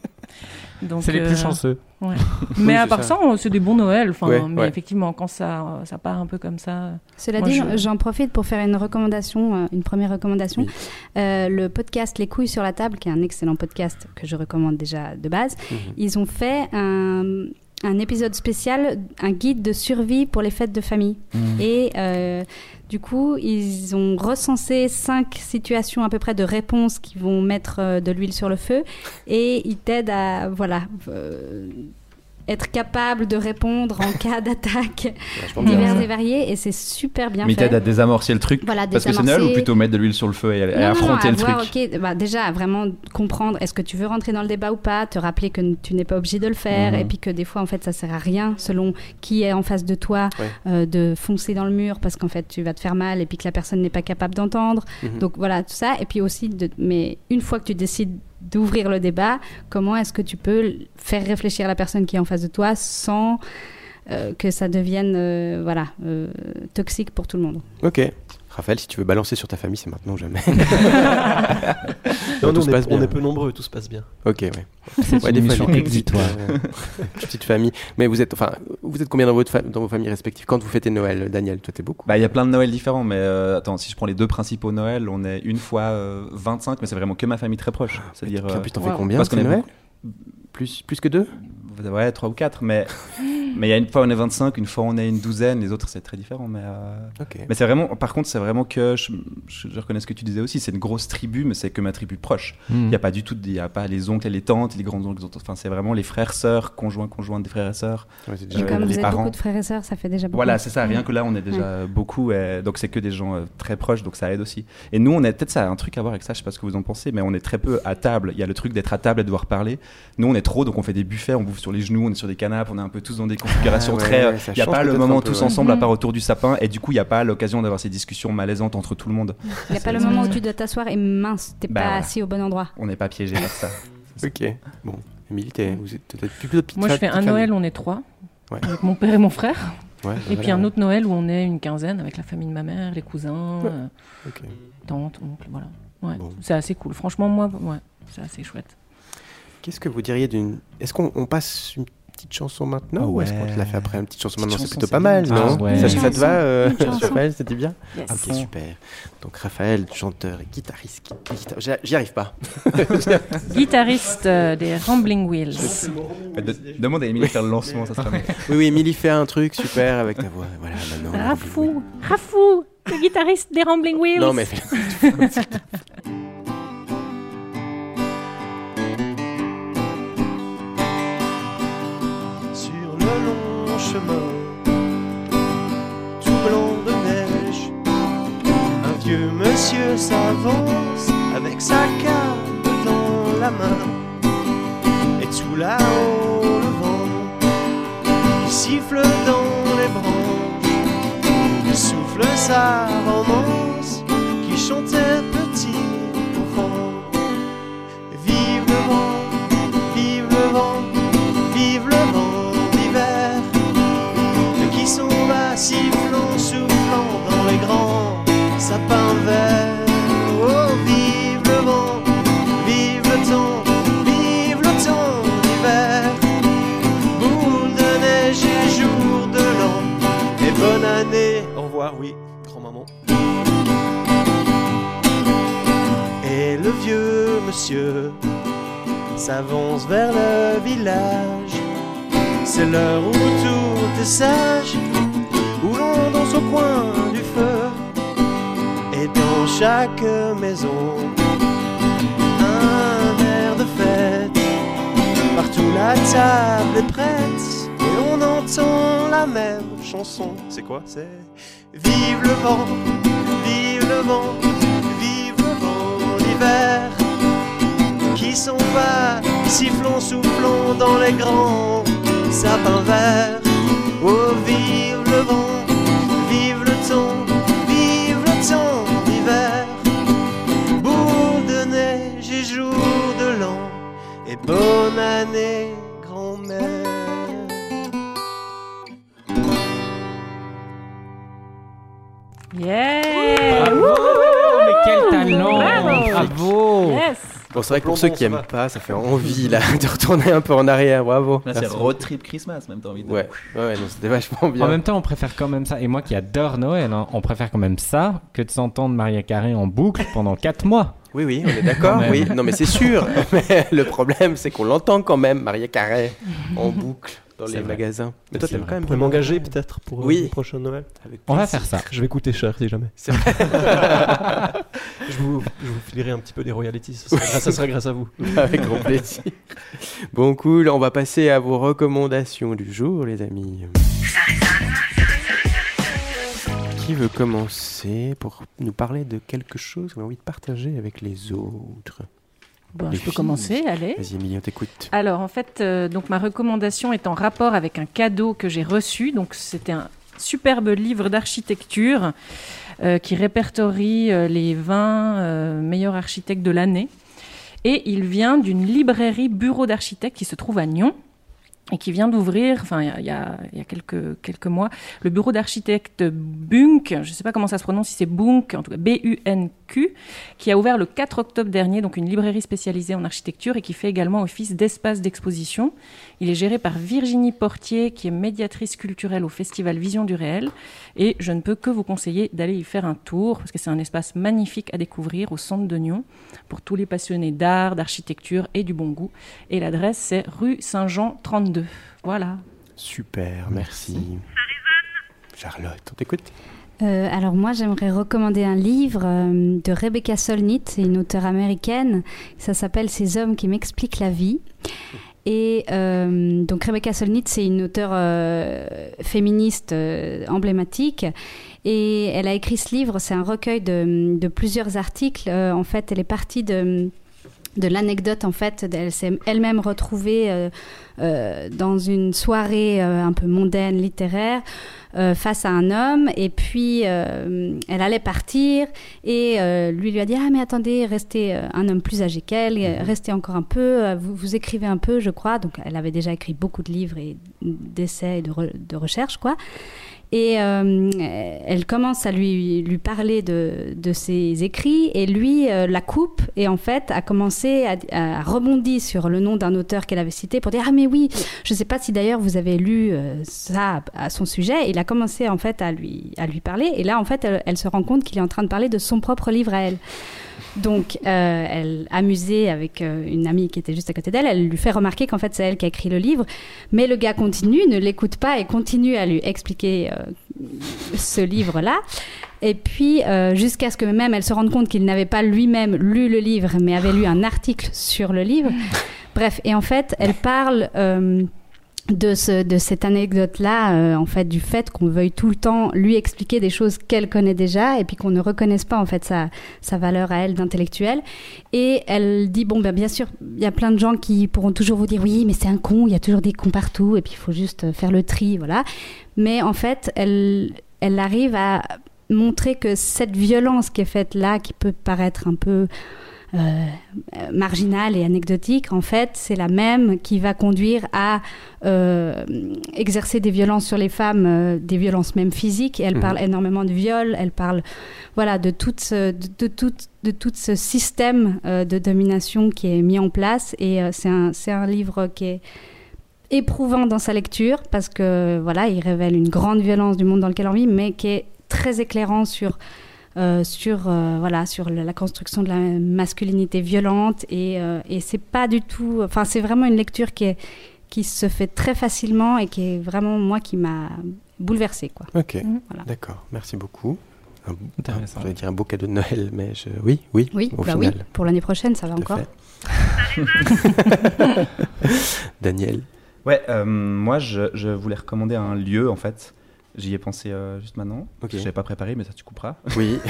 C'est les plus euh, chanceux. ouais. Oui, Mais à part ça. c'est des bons. Enfin, Ouais, mais ouais. effectivement, quand ça, ça part un peu comme ça. Cela moi, dit, je- j'en profite pour faire une recommandation, euh, une première recommandation. Euh, le podcast Les couilles sur la table, qui est un excellent podcast que je recommande déjà de base, Mhm. ils ont fait un, un épisode spécial, un guide de survie pour les fêtes de famille. Mhm. Et euh, du coup, ils ont recensé cinq situations à peu près de réponses qui vont mettre euh, de l'huile sur le feu. Et ils t'aident à, voilà. Être capable de répondre en cas d'attaque diverses et variées et c'est super bien Mais fait. t'aides à désamorcer le truc. Voilà, parce que c'est Noël ou plutôt mettre de l'huile sur le feu et, Non, non, affronter à le voir, truc. bah, déjà, vraiment comprendre est-ce que tu veux rentrer dans le débat ou pas, te rappeler que tu n'es pas obligé de le faire, Mhm. et puis que des fois, en fait, ça sert à rien, selon qui est en face de toi, Ouais. euh, de foncer dans le mur parce qu'en fait, tu vas te faire mal et puis que la personne n'est pas capable d'entendre. Mhm. Donc voilà, tout ça. Et puis aussi, de, mais une fois que tu décides d'ouvrir le débat, comment est-ce que tu peux faire réfléchir la personne qui est en face de toi sans euh, que ça devienne euh, voilà, euh, toxique pour tout le monde? Raphaël, si tu veux balancer sur ta famille, c'est maintenant ou jamais. Non, tout nous, se on, est, on peu nombreux, tout se passe bien. Ok, ouais. C'est Ouais, une des fois, mission les petites, exitoire. euh, petite famille. Mais vous êtes, enfin, vous êtes combien dans, votre fa- dans vos familles respectives? Quand vous fêtez Noël, Daniel Toi, t'es beaucoup. Bah, il y a plein de Noël différents, mais euh, attends, si je prends les deux principaux Noël, on est une fois euh, 25, mais c'est vraiment que ma famille très proche. C'est-à-dire. Putain, euh, putain, fais combien parce qu'on c'est est Noël beaucoup- plus, plus que deux? Ouais, trois ou quatre, mais mais il y a une fois on est 25, une fois on est une douzaine, les autres c'est très différent. Mais, euh, mais c'est vraiment, par contre, c'est vraiment que je, je- je reconnais ce que tu disais aussi, c'est une grosse tribu, mais c'est que ma tribu proche. Il Mhm. n'y a pas du tout, il y a pas les oncles et les tantes, les grands oncles, les enfin c'est vraiment les frères, sœurs, conjoints, conjointes des frères et sœurs. Ouais, Et déjà- comme les vous êtes parents. beaucoup de frères et sœurs, ça fait déjà beaucoup. Voilà, c'est ça. Rien que là, on est déjà beaucoup. et donc, c'est que des gens euh, très proches, donc ça aide aussi. Et nous, on est peut-être ça a un truc à voir avec ça. Je sais pas ce que vous en pensez, mais on est très peu à table. Il y a le truc d'être à table et de devoir parler. Nous, on est trop, donc on fait des buffets, on bouffe sur les genoux, on est sur des canapes, on est un peu tous dans des configurations Ah ouais, très. ouais, euh, Il n'y a pas le moment peu, tous ouais. ensemble, à part autour du sapin, et du coup, il n'y a pas l'occasion d'avoir ces discussions malaisantes entre tout le monde. Il n'y a pas le moment où tu dois t'asseoir et mince, t'es Bah, pas voilà. assis au bon endroit. On n'est pas piégé par ça. Ok. Bon, Émilie, t'es- vous êtes peut-être plutôt petite Moi, je fa- fais un Noël, on est trois, Ouais. avec mon père et mon frère. Ouais, Et puis un autre Noël où on est une quinzaine avec la famille de ma mère, les cousins, Ouais. euh, Ok. tantes, oncles, voilà. Ouais, Bon. c'est assez cool. Franchement, moi, ouais, c'est assez chouette. Qu'est-ce que vous diriez d'une. Est-ce qu'on on passe une petite chanson maintenant Ah ou est-ce qu'on te la ouais. fait après Une petite chanson Petite maintenant, c'est plutôt pas mal, Ah non? ouais. ça, te va, euh. Raphaël dit bien? Yes. Ah, Ok, super. Donc Raphaël, chanteur et guitariste. gui- guita- J'y arrive pas. Guitariste euh, des Rambling Wheels. De- demande à Émilie de faire le lancement, ça sera mieux. Oui, oui, Émilie fait un truc super avec ta voix. Voilà, maintenant. Rafou, Rafou, le guitariste des Rambling Wheels. Non, mais. chemin, tout blanc de neige. Un vieux monsieur s'avance avec sa canne dans la main. Et tout là-haut, le vent qui siffle dans les branches, il souffle sa romance qui chantait oui, grand-maman. Et le vieux monsieur s'avance vers le village. C'est l'heure où tout est sage, où l'on danse au coin du feu. Et dans chaque maison, un air de fête. Partout la table est prête, et on entend la même chanson. C'est quoi? C'est Vive le vent, vive le vent, vive le vent d'hiver qui s'en va, sifflant, soufflant dans les grands sapins verts. Oh, vive le vent, vive le temps, vive le temps d'hiver. Boule de neige et jour de l'an, et bonne année, Yeah Mais quel talent Bravo. Bravo Yes Bon, c'est vrai que pour ceux qui aiment pas, ça fait envie là de retourner un peu en arrière. Bravo. Là, c'est Merci. road trip Christmas, même, t'as envie de. Ouais, ouais, ouais, non, c'était vachement bien. En même temps, on préfère quand même ça. Et moi qui adore Noël, hein, on préfère quand même ça que de s'entendre Maria Carré en boucle pendant 4 mois. Oui, oui, on est d'accord. Oui, non, mais c'est sûr. mais le problème, c'est qu'on l'entend quand même, Maria Carré, en boucle dans les vrai. magasins. Mais toi, t'aimes quand même. Vous m'engager Noël. peut-être pour euh, Oui. le prochain Noël Avec On va faire ça. Je vais coûter cher si jamais. C'est vrai. je, vous, je vous filerai un petit peu des royalties. Ça sera, ça sera grâce à vous. Avec grand plaisir. Bon, cool. On va passer à vos recommandations du jour, les amis. Qui veut commencer pour nous parler de quelque chose qu'on a envie de partager avec les autres? Bon, Les je peux commencer, allez. Vas-y, t'écoute. Alors en fait, euh, donc ma recommandation est en rapport avec un cadeau que j'ai reçu. Donc c'était un superbe livre d'architecture euh, qui répertorie euh, les 20 euh, meilleurs architectes de l'année. Et il vient d'une librairie bureau d'architectes qui se trouve à Nyon. Et qui vient d'ouvrir, enfin il y a, quelques mois, le bureau d'architecte Bunk, je ne sais pas comment ça se prononce, si c'est Bunk, en tout cas B-U-N-Q, qui a ouvert le 4 octobre dernier, donc une librairie spécialisée en architecture et qui fait également office d'espace d'exposition. Il est géré par Virginie Portier, qui est médiatrice culturelle au festival Vision du Réel, et je ne peux que vous conseiller d'aller y faire un tour, parce que c'est un espace magnifique à découvrir au centre de Nyon, pour tous les passionnés d'art, d'architecture et du bon goût. Et l'adresse, c'est rue Saint-Jean 32. Voilà. Super, merci. Charlotte, on t'écoute Euh, alors moi, j'aimerais recommander un livre euh, de Rebecca Solnit, c'est une auteure américaine. Ça s'appelle Ces hommes qui m'expliquent la vie. Et euh, donc Rebecca Solnit, c'est une auteure euh, féministe euh, emblématique. Et elle a écrit ce livre, c'est un recueil de, de plusieurs articles. Euh, en fait, elle est partie de de l'anecdote en fait elle s'est elle-même retrouvée euh, euh, dans une soirée euh, un peu mondaine littéraire face à un homme. Et puis elle allait partir et lui lui a dit ah mais attendez restez un homme plus âgé qu'elle euh, restez encore un peu vous, vous écrivez un peu je crois donc elle avait déjà écrit beaucoup de livres et d'essais et de, re- de recherches quoi et euh, elle commence à lui, lui parler de, de ses écrits. Et lui euh, la coupe et en fait a commencé à, à rebondir sur le nom d'un auteur qu'elle avait cité pour dire ah mais oui je ne sais pas si d'ailleurs vous avez lu euh, ça à son sujet. Il a commencé en fait à lui, à lui parler. Et là en fait elle, elle se rend compte qu'il est en train de parler de son propre livre à elle donc, euh, elle, amusée avec euh, une amie qui était juste à côté d'elle, elle lui fait remarquer qu'en fait c'est elle qui a écrit le livre. Mais le gars continue, ne l'écoute pas et continue à lui expliquer euh, ce livre-là. Et puis, euh, jusqu'à ce que même elle se rende compte qu'il n'avait pas lui-même lu le livre, mais avait lu un article sur le livre. Bref, et en fait, elle parle euh, de, ce, de cette anecdote-là, euh, en fait, du fait qu'on veuille tout le temps lui expliquer des choses qu'elle connaît déjà et puis qu'on ne reconnaisse pas, en fait, sa, sa valeur à elle d'intellectuelle. Et elle dit, bon, ben, bien sûr, il y a plein de gens qui pourront toujours vous dire, oui, mais c'est un con, il y a toujours des cons partout et puis il faut juste faire le tri, voilà. Mais en fait, elle, elle arrive à montrer que cette violence qui est faite là, qui peut paraître un peu euh, marginale et anecdotique, en fait, c'est la même qui va conduire à euh, exercer des violences sur les femmes, euh, des violences même physiques. Et elle Mhm. parle énormément de viol, elle parle voilà, de, tout ce, de, de tout, de tout ce système de domination qui est mis en place. Et c'est un, c'est un livre qui est éprouvant dans sa lecture parce que voilà, il révèle une grande violence du monde dans lequel on vit, mais qui est très éclairant sur euh, sur euh, voilà sur la, construction de la masculinité violente et, euh, et c'est pas du tout enfin c'est vraiment une lecture qui est qui se fait très facilement et qui est vraiment moi qui m'a bouleversée quoi. Ok, Voilà. d'accord, merci beaucoup. Un, Intéressant. un- j'allais dire un beau cadeau de Noël, mais je... oui, oui, Oui, au bah final. oui, pour l'année prochaine ça va encore. Daniel. Ouais, euh, moi je, je voulais recommander un lieu en fait. J'y ai pensé euh, juste maintenant. Ok. Je l'avais pas préparé, mais ça tu couperas. Oui.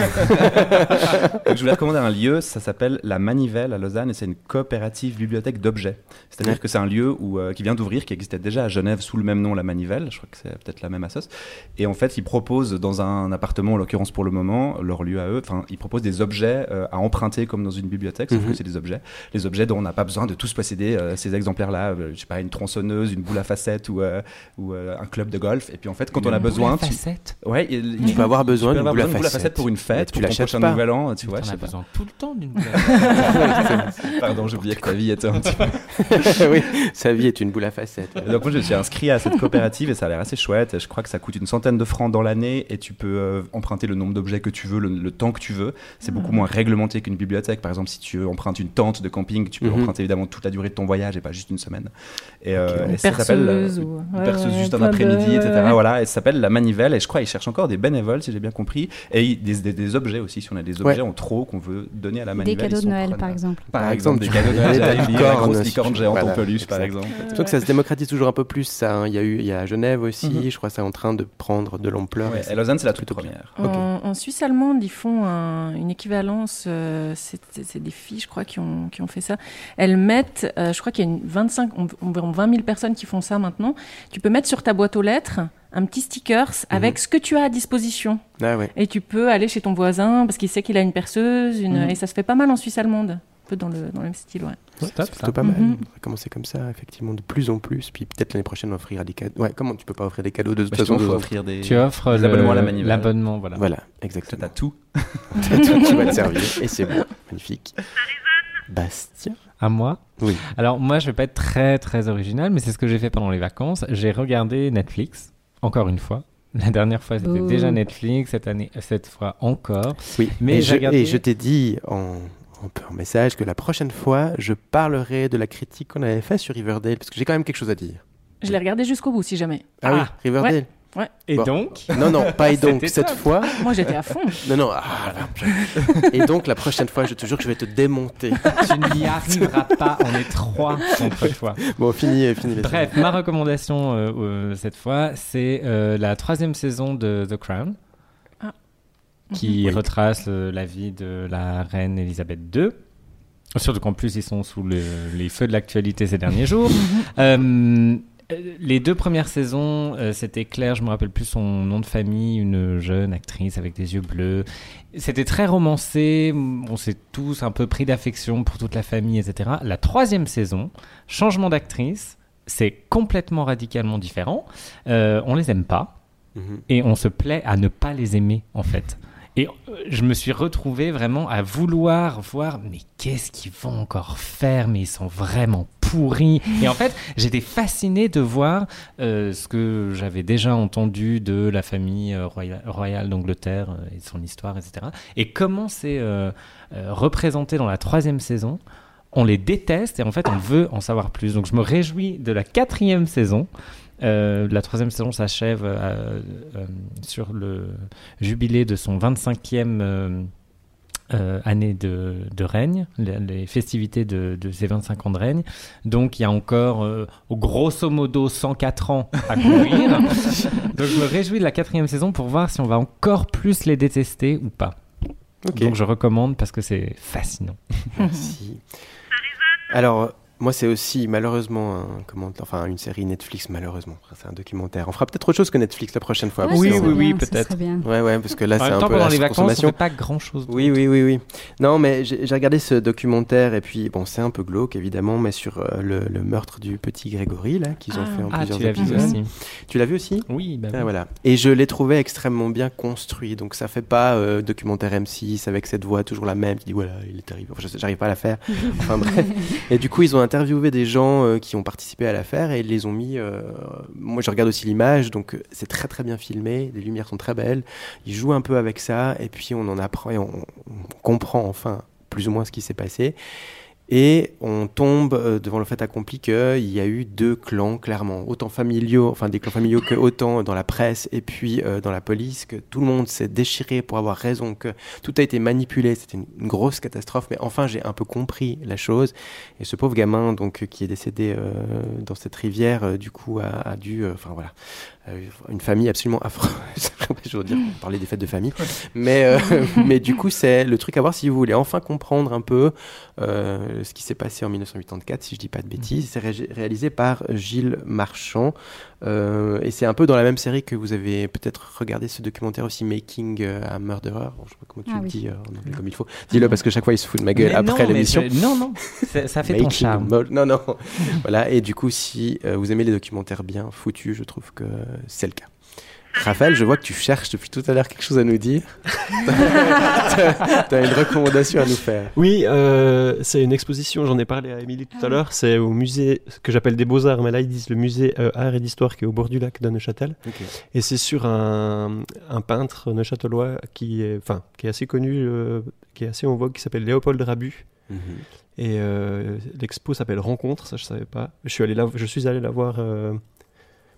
Donc, je voulais recommander un lieu, ça s'appelle La Manivelle à Lausanne et c'est une coopérative bibliothèque d'objets. C'est-à-dire Ouais. que c'est un lieu où, euh, qui vient d'ouvrir, qui existait déjà à Genève sous le même nom, La Manivelle. Je crois que c'est peut-être la même assoce. Et en fait, ils proposent dans un appartement, en l'occurrence pour le moment, leur lieu à eux, enfin, ils proposent des objets euh, à emprunter comme dans une bibliothèque, sauf Mhm. que c'est des objets. Les objets dont on n'a pas besoin de tous posséder ces exemplaires-là. je sais pas, une tronçonneuse, une boule à facettes ou, ou un club de golf. Et puis en fait, quand on a boule besoin. à tu- facettes Ouais, il- Tu peux avoir besoin tu d'une boule à facettes. pour une Mais fête, tu pour ton l'achètes prochain pas. nouvel an, tu vois. Pas. besoin tout le temps d'une boule Pardon, j'oubliais que ta vie était un petit peu. oui, sa vie est une boule à facettes. Et Donc moi je suis inscrit à cette coopérative et ça a l'air assez chouette. Et je crois que ça coûte une centaine de francs dans l'année et tu peux euh, emprunter le nombre d'objets que tu veux, le, le temps que tu veux. C'est beaucoup Mhm. moins réglementé qu'une bibliothèque. Par exemple, si tu empruntes une tente de camping, tu peux Mhm. emprunter évidemment toute la durée de ton voyage et pas juste une semaine. Et, euh, et ça s'appelle euh, perceuse ou- une ouais, perceuse ouais, juste un après-midi, etc. Voilà, et ça s'appelle la manivelle. Et je crois qu'ils cherchent encore des bénévoles, si j'ai bien compris, et des, des- des objets aussi. Si on a des objets Ouais. en trop qu'on veut donner à la Des manivelle. cadeaux ils de Noël par exemple. Par, Par exemple, exemple, des cadeaux de Noël, des la grosse aussi. licorne géante en Voilà, peluche, par exemple. Je trouve que ça se démocratise toujours un peu plus. Ça, hein. il y a eu, il y a à Genève aussi. Mhm. Je crois que c'est en train de prendre de l'ampleur. Ouais, Et et Lausanne, c'est la toute première. En, en Suisse allemande, ils font un- une équivalence. euh, c'est des filles, je crois, qui ont, qui ont fait ça. Elles mettent, euh, je crois qu'il y a une 25, en- environ 20 000 personnes qui font ça maintenant. Tu peux mettre sur ta boîte aux lettres un petit stickers avec ce que tu as à disposition. Ah ouais. Et tu peux aller chez ton voisin parce qu'il sait qu'il a une perceuse, une... Mhm. et ça se fait pas mal en Suisse allemande. peu dans le, dans le même style. Ouais. Ouais, Stop, c'est plutôt pas mal. Mhm. On va commencer comme ça, effectivement, de plus en plus. Puis peut-être l'année prochaine, on offrira des cadeaux. Ouais, comment tu peux pas offrir des cadeaux de toute Bah, façon faut faut- offrir des, Tu offres abonnements à la manivelle. l'abonnement, voilà. Voilà, exactement. T'as tout. T'as tout qui va te servir. Et c'est bon. Magnifique. Bastien À moi Oui. Alors moi, je vais pas être très très original, mais c'est ce que j'ai fait pendant les vacances. J'ai regardé Netflix, encore une fois. La dernière fois, c'était déjà Netflix. Cette année, cette fois encore. Oui, Mais et, je, regardé- et je t'ai dit en, en, en message que la prochaine fois, je parlerai de la critique qu'on avait faite sur Riverdale, parce que j'ai quand même quelque chose à dire. Je l'ai regardé jusqu'au bout, si jamais. Ah, oui, Riverdale Ouais. Ouais. Et Bon. donc Non, non, pas et donc, cette top. fois. Moi, j'étais à fond. Non, non, ah, Et donc, la prochaine fois, je te jure que je vais te démonter. Tu n'y arriveras pas. On est trois contre toi. Bon, fini, fini les Bref, ma recommandation euh, euh, cette fois, c'est euh, la troisième saison de The Crown, Ah. qui Oui. retrace euh, la vie de la reine Elisabeth II. Surtout qu'en plus, ils sont sous le- les feux de l'actualité ces derniers jours. Euh, les deux premières saisons, euh, c'était Claire, je me rappelle plus son nom de famille, une jeune actrice avec des yeux bleus. C'était très romancé, on s'est tous un peu pris d'affection pour toute la famille, etc. La troisième saison, changement d'actrice, c'est complètement radicalement différent. Euh, on les aime pas Mhm. et on se plaît à ne pas les aimer en fait. Et euh, je me suis retrouvé vraiment à vouloir voir, mais qu'est-ce qu'ils vont encore faire Mais ils sont vraiment Et en fait, j'étais fasciné de voir euh, ce que j'avais déjà entendu de la famille euh, roya- royale d'Angleterre euh, et de son histoire, etc. Et comment c'est représenté dans la troisième saison. On les déteste et en fait, on veut en savoir plus. Donc, je me réjouis de la quatrième saison. La troisième saison s'achève sur le jubilé de son 25e euh, année de, de règne, les, les festivités de, de ses 25 ans de règne. Donc il y a encore, euh, grosso modo, 104 ans à courir. Donc je me réjouis de la quatrième saison pour voir si on va encore plus les détester ou pas. Donc je recommande parce que c'est fascinant. Merci. Alors, moi, c'est aussi malheureusement un comment, enfin une série Netflix. Malheureusement, c'est un documentaire. On fera peut-être autre chose que Netflix la prochaine fois. Ouais, Oui, oui, oui, bien, peut-être. Ouais, ouais, parce que là, c'est un temps, peu pendant la les vacances, on fait pas grand chose. Oui, oui, oui, oui. Non, mais j'ai regardé ce documentaire et puis bon, c'est un peu glauque évidemment, mais sur euh, le, le meurtre du petit Grégory là qu'ils ont Ah. fait en Ah, plusieurs tu l'as vu épisodes. aussi. Tu l'as vu aussi? Oui, bah Ah, oui. voilà. Et je l'ai trouvé extrêmement bien construit. Donc ça fait pas euh, documentaire M6 avec cette voix toujours la même qui dit voilà il est arrivé. Enfin, j'arrive pas à la faire. Enfin bref. Et du coup ils ont interviewé des gens euh, qui ont participé à l'affaire et ils les ont mis. euh, Moi je regarde aussi l'image donc euh, c'est très très bien filmé. Les lumières sont très belles. Ils jouent un peu avec ça et puis on en apprend et on, on comprend enfin plus ou moins ce qui s'est passé. Et on tombe euh, devant le fait accompli qu'il y a eu deux clans, clairement, autant familiaux, enfin des clans familiaux que autant dans la presse et puis euh, dans la police, que tout le monde s'est déchiré pour avoir raison, que tout a été manipulé, c'était une, grosse catastrophe, mais enfin j'ai un peu compris la chose. Et ce pauvre gamin, donc, qui est décédé euh, dans cette rivière, du coup, a, dû, enfin voilà, une famille absolument affreuse. Je veux dire, parler des fêtes de famille. Mais, euh, mais du coup, c'est le truc à voir si vous voulez enfin comprendre un peu euh, ce qui s'est passé en 1984, si je dis pas de bêtises. C'est ré- réalisé par Gilles Marchand. Euh, et c'est un peu dans la même série que vous avez peut-être regardé ce documentaire aussi, Making euh, a Murderer. Bon, je sais pas comment tu Ah le oui. dis euh, en anglais comme il faut. Dis-le parce que chaque fois il se fout de ma gueule Mais après l'émission. je- Non, non, ça, fait ton charme. Non, non. voilà. Et du coup, si euh, vous aimez les documentaires bien foutus, je trouve que c'est le cas. Raphaël, je vois que tu cherches depuis tout à l'heure quelque chose à nous dire. Tu as une recommandation à nous faire. Oui, euh, c'est une exposition, j'en ai parlé à Émilie tout à l'heure, c'est au musée que j'appelle des Beaux-Arts, mais là ils disent le musée euh, Art et d'Histoire qui est au bord du lac de Neuchâtel. Et c'est sur un, un peintre neuchâtelois qui est, enfin, qui est assez connu, euh, qui est assez en vogue, qui s'appelle Léopold Rabu. Mhm. Et euh, l'expo s'appelle Rencontre, ça je savais pas. Je suis allé, la, je suis allé la voir euh,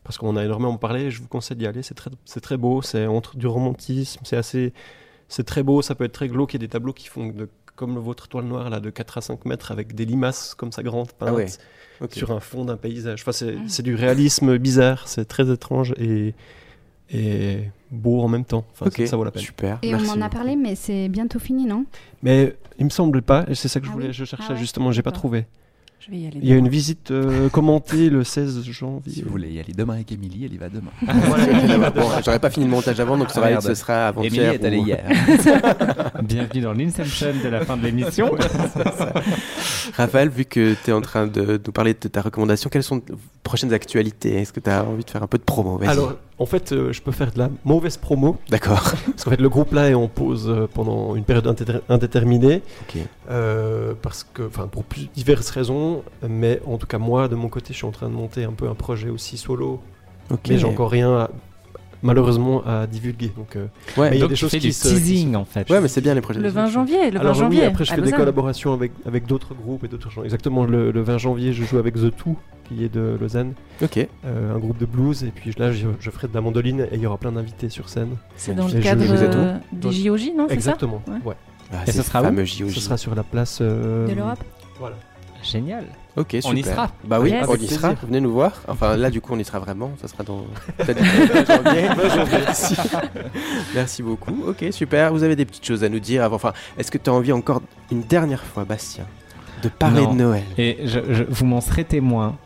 parce qu'on a énormément parlé. Je vous conseille d'y aller, c'est très, c'est très beau. C'est entre du romantisme, c'est assez, c'est très beau. Ça peut être très glauque. Il y a des tableaux qui font de, comme le vôtre toile noire là, de 4 à 5 mètres avec des limaces comme ça grandes peintes Ah ouais, sur un fond d'un paysage. Enfin, c'est, c'est du réalisme bizarre. C'est très étrange et et beau en même temps. Enfin, Ok, ça, ça vaut la peine. super. Et on m'en a parlé, mais c'est bientôt fini, non? Mais il me semble pas, et c'est ça que je Ah voulais, oui je cherchais Ah ouais, justement, j'ai pas trouvé. Je vais y aller. Il y a une visite euh, commentée le 16 janvier. Si vous voulez y aller demain avec Émilie, elle y va demain. Bon, j'aurais pas fini le montage avant, donc ça va Ah, être- ce sera Émilie avant-hier. est allée ou- hier. Bienvenue dans l'Inception de la fin de l'émission. Raphaël, vu que tu es en train de nous parler de ta recommandation, quelles sont prochaines actualités Est-ce que tu as envie de faire un peu de promo? Alors, en fait, euh, je peux faire de la mauvaise promo. D'accord. Parce qu'en fait, le groupe là est en pause euh, pendant une période indéter- indéterminée. Euh, parce que, enfin, pour plus diverses raisons. Mais en tout cas, moi, de mon côté, je suis en train de monter un peu un projet aussi solo. Mais j'ai encore rien, à- malheureusement, à divulguer. Donc, euh, Ouais, mais il y a des choses qui du se- qui teasing en fait. Ouais, mais c'est bien les projets. Le 20 janvier, le 20 Alors janvier. oui, après je à fais des Lausanne. collaborations avec, avec d'autres groupes et d'autres gens. Exactement, le, le 20 janvier, je joue avec The Two, qui est de Lausanne, Ok. euh, un groupe de blues. Et puis là, je, je ferai de la mandoline et il y aura plein d'invités sur scène. C'est dans le cadre je euh, des JOJ, non ça Exactement, Ouais. ouais. Ah, Et ce sera où. Ce sera sur la place euh, De l'Europe Voilà. Génial. Ok, super. On y sera. Bah oui, Yes. on y sera. Venez nous voir. Enfin, là, du coup, on y sera vraiment. Ça sera dans. T'as dit le 20 janvier. Merci. Merci beaucoup. Ok, super. Vous avez des petites choses à nous dire avant. Enfin, est-ce que tu as envie encore une dernière fois, Bastien, de parler Non. de Noël? Et je, je- vous m'en serez témoin.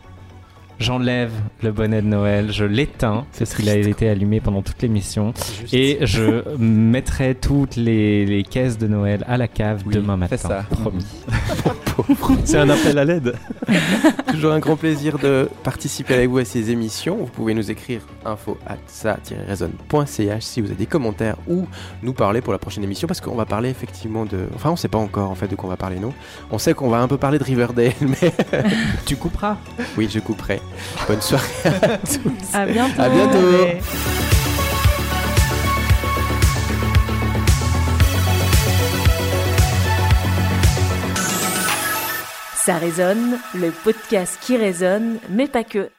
J'enlève le bonnet de Noël, je l'éteins parce qu'il a été allumé pendant toute l'émission et je mettrai toutes les, les caisses de Noël à la cave Oui, demain matin. fais ça. Promis. C'est un appel à l'aide. Toujours un grand plaisir de participer avec vous à ces émissions. Vous pouvez nous écrire info at ça-raisonne.ch si vous avez des commentaires ou nous parler pour la prochaine émission parce qu'on va parler effectivement de. Enfin, on sait pas encore en fait de quoi on va parler, non? On sait qu'on va un peu parler de Riverdale, mais Tu couperas? oui, je couperai. Bonne soirée à tous. À bientôt. À bientôt. Allez. Ça résonne, le podcast qui résonne, mais pas que.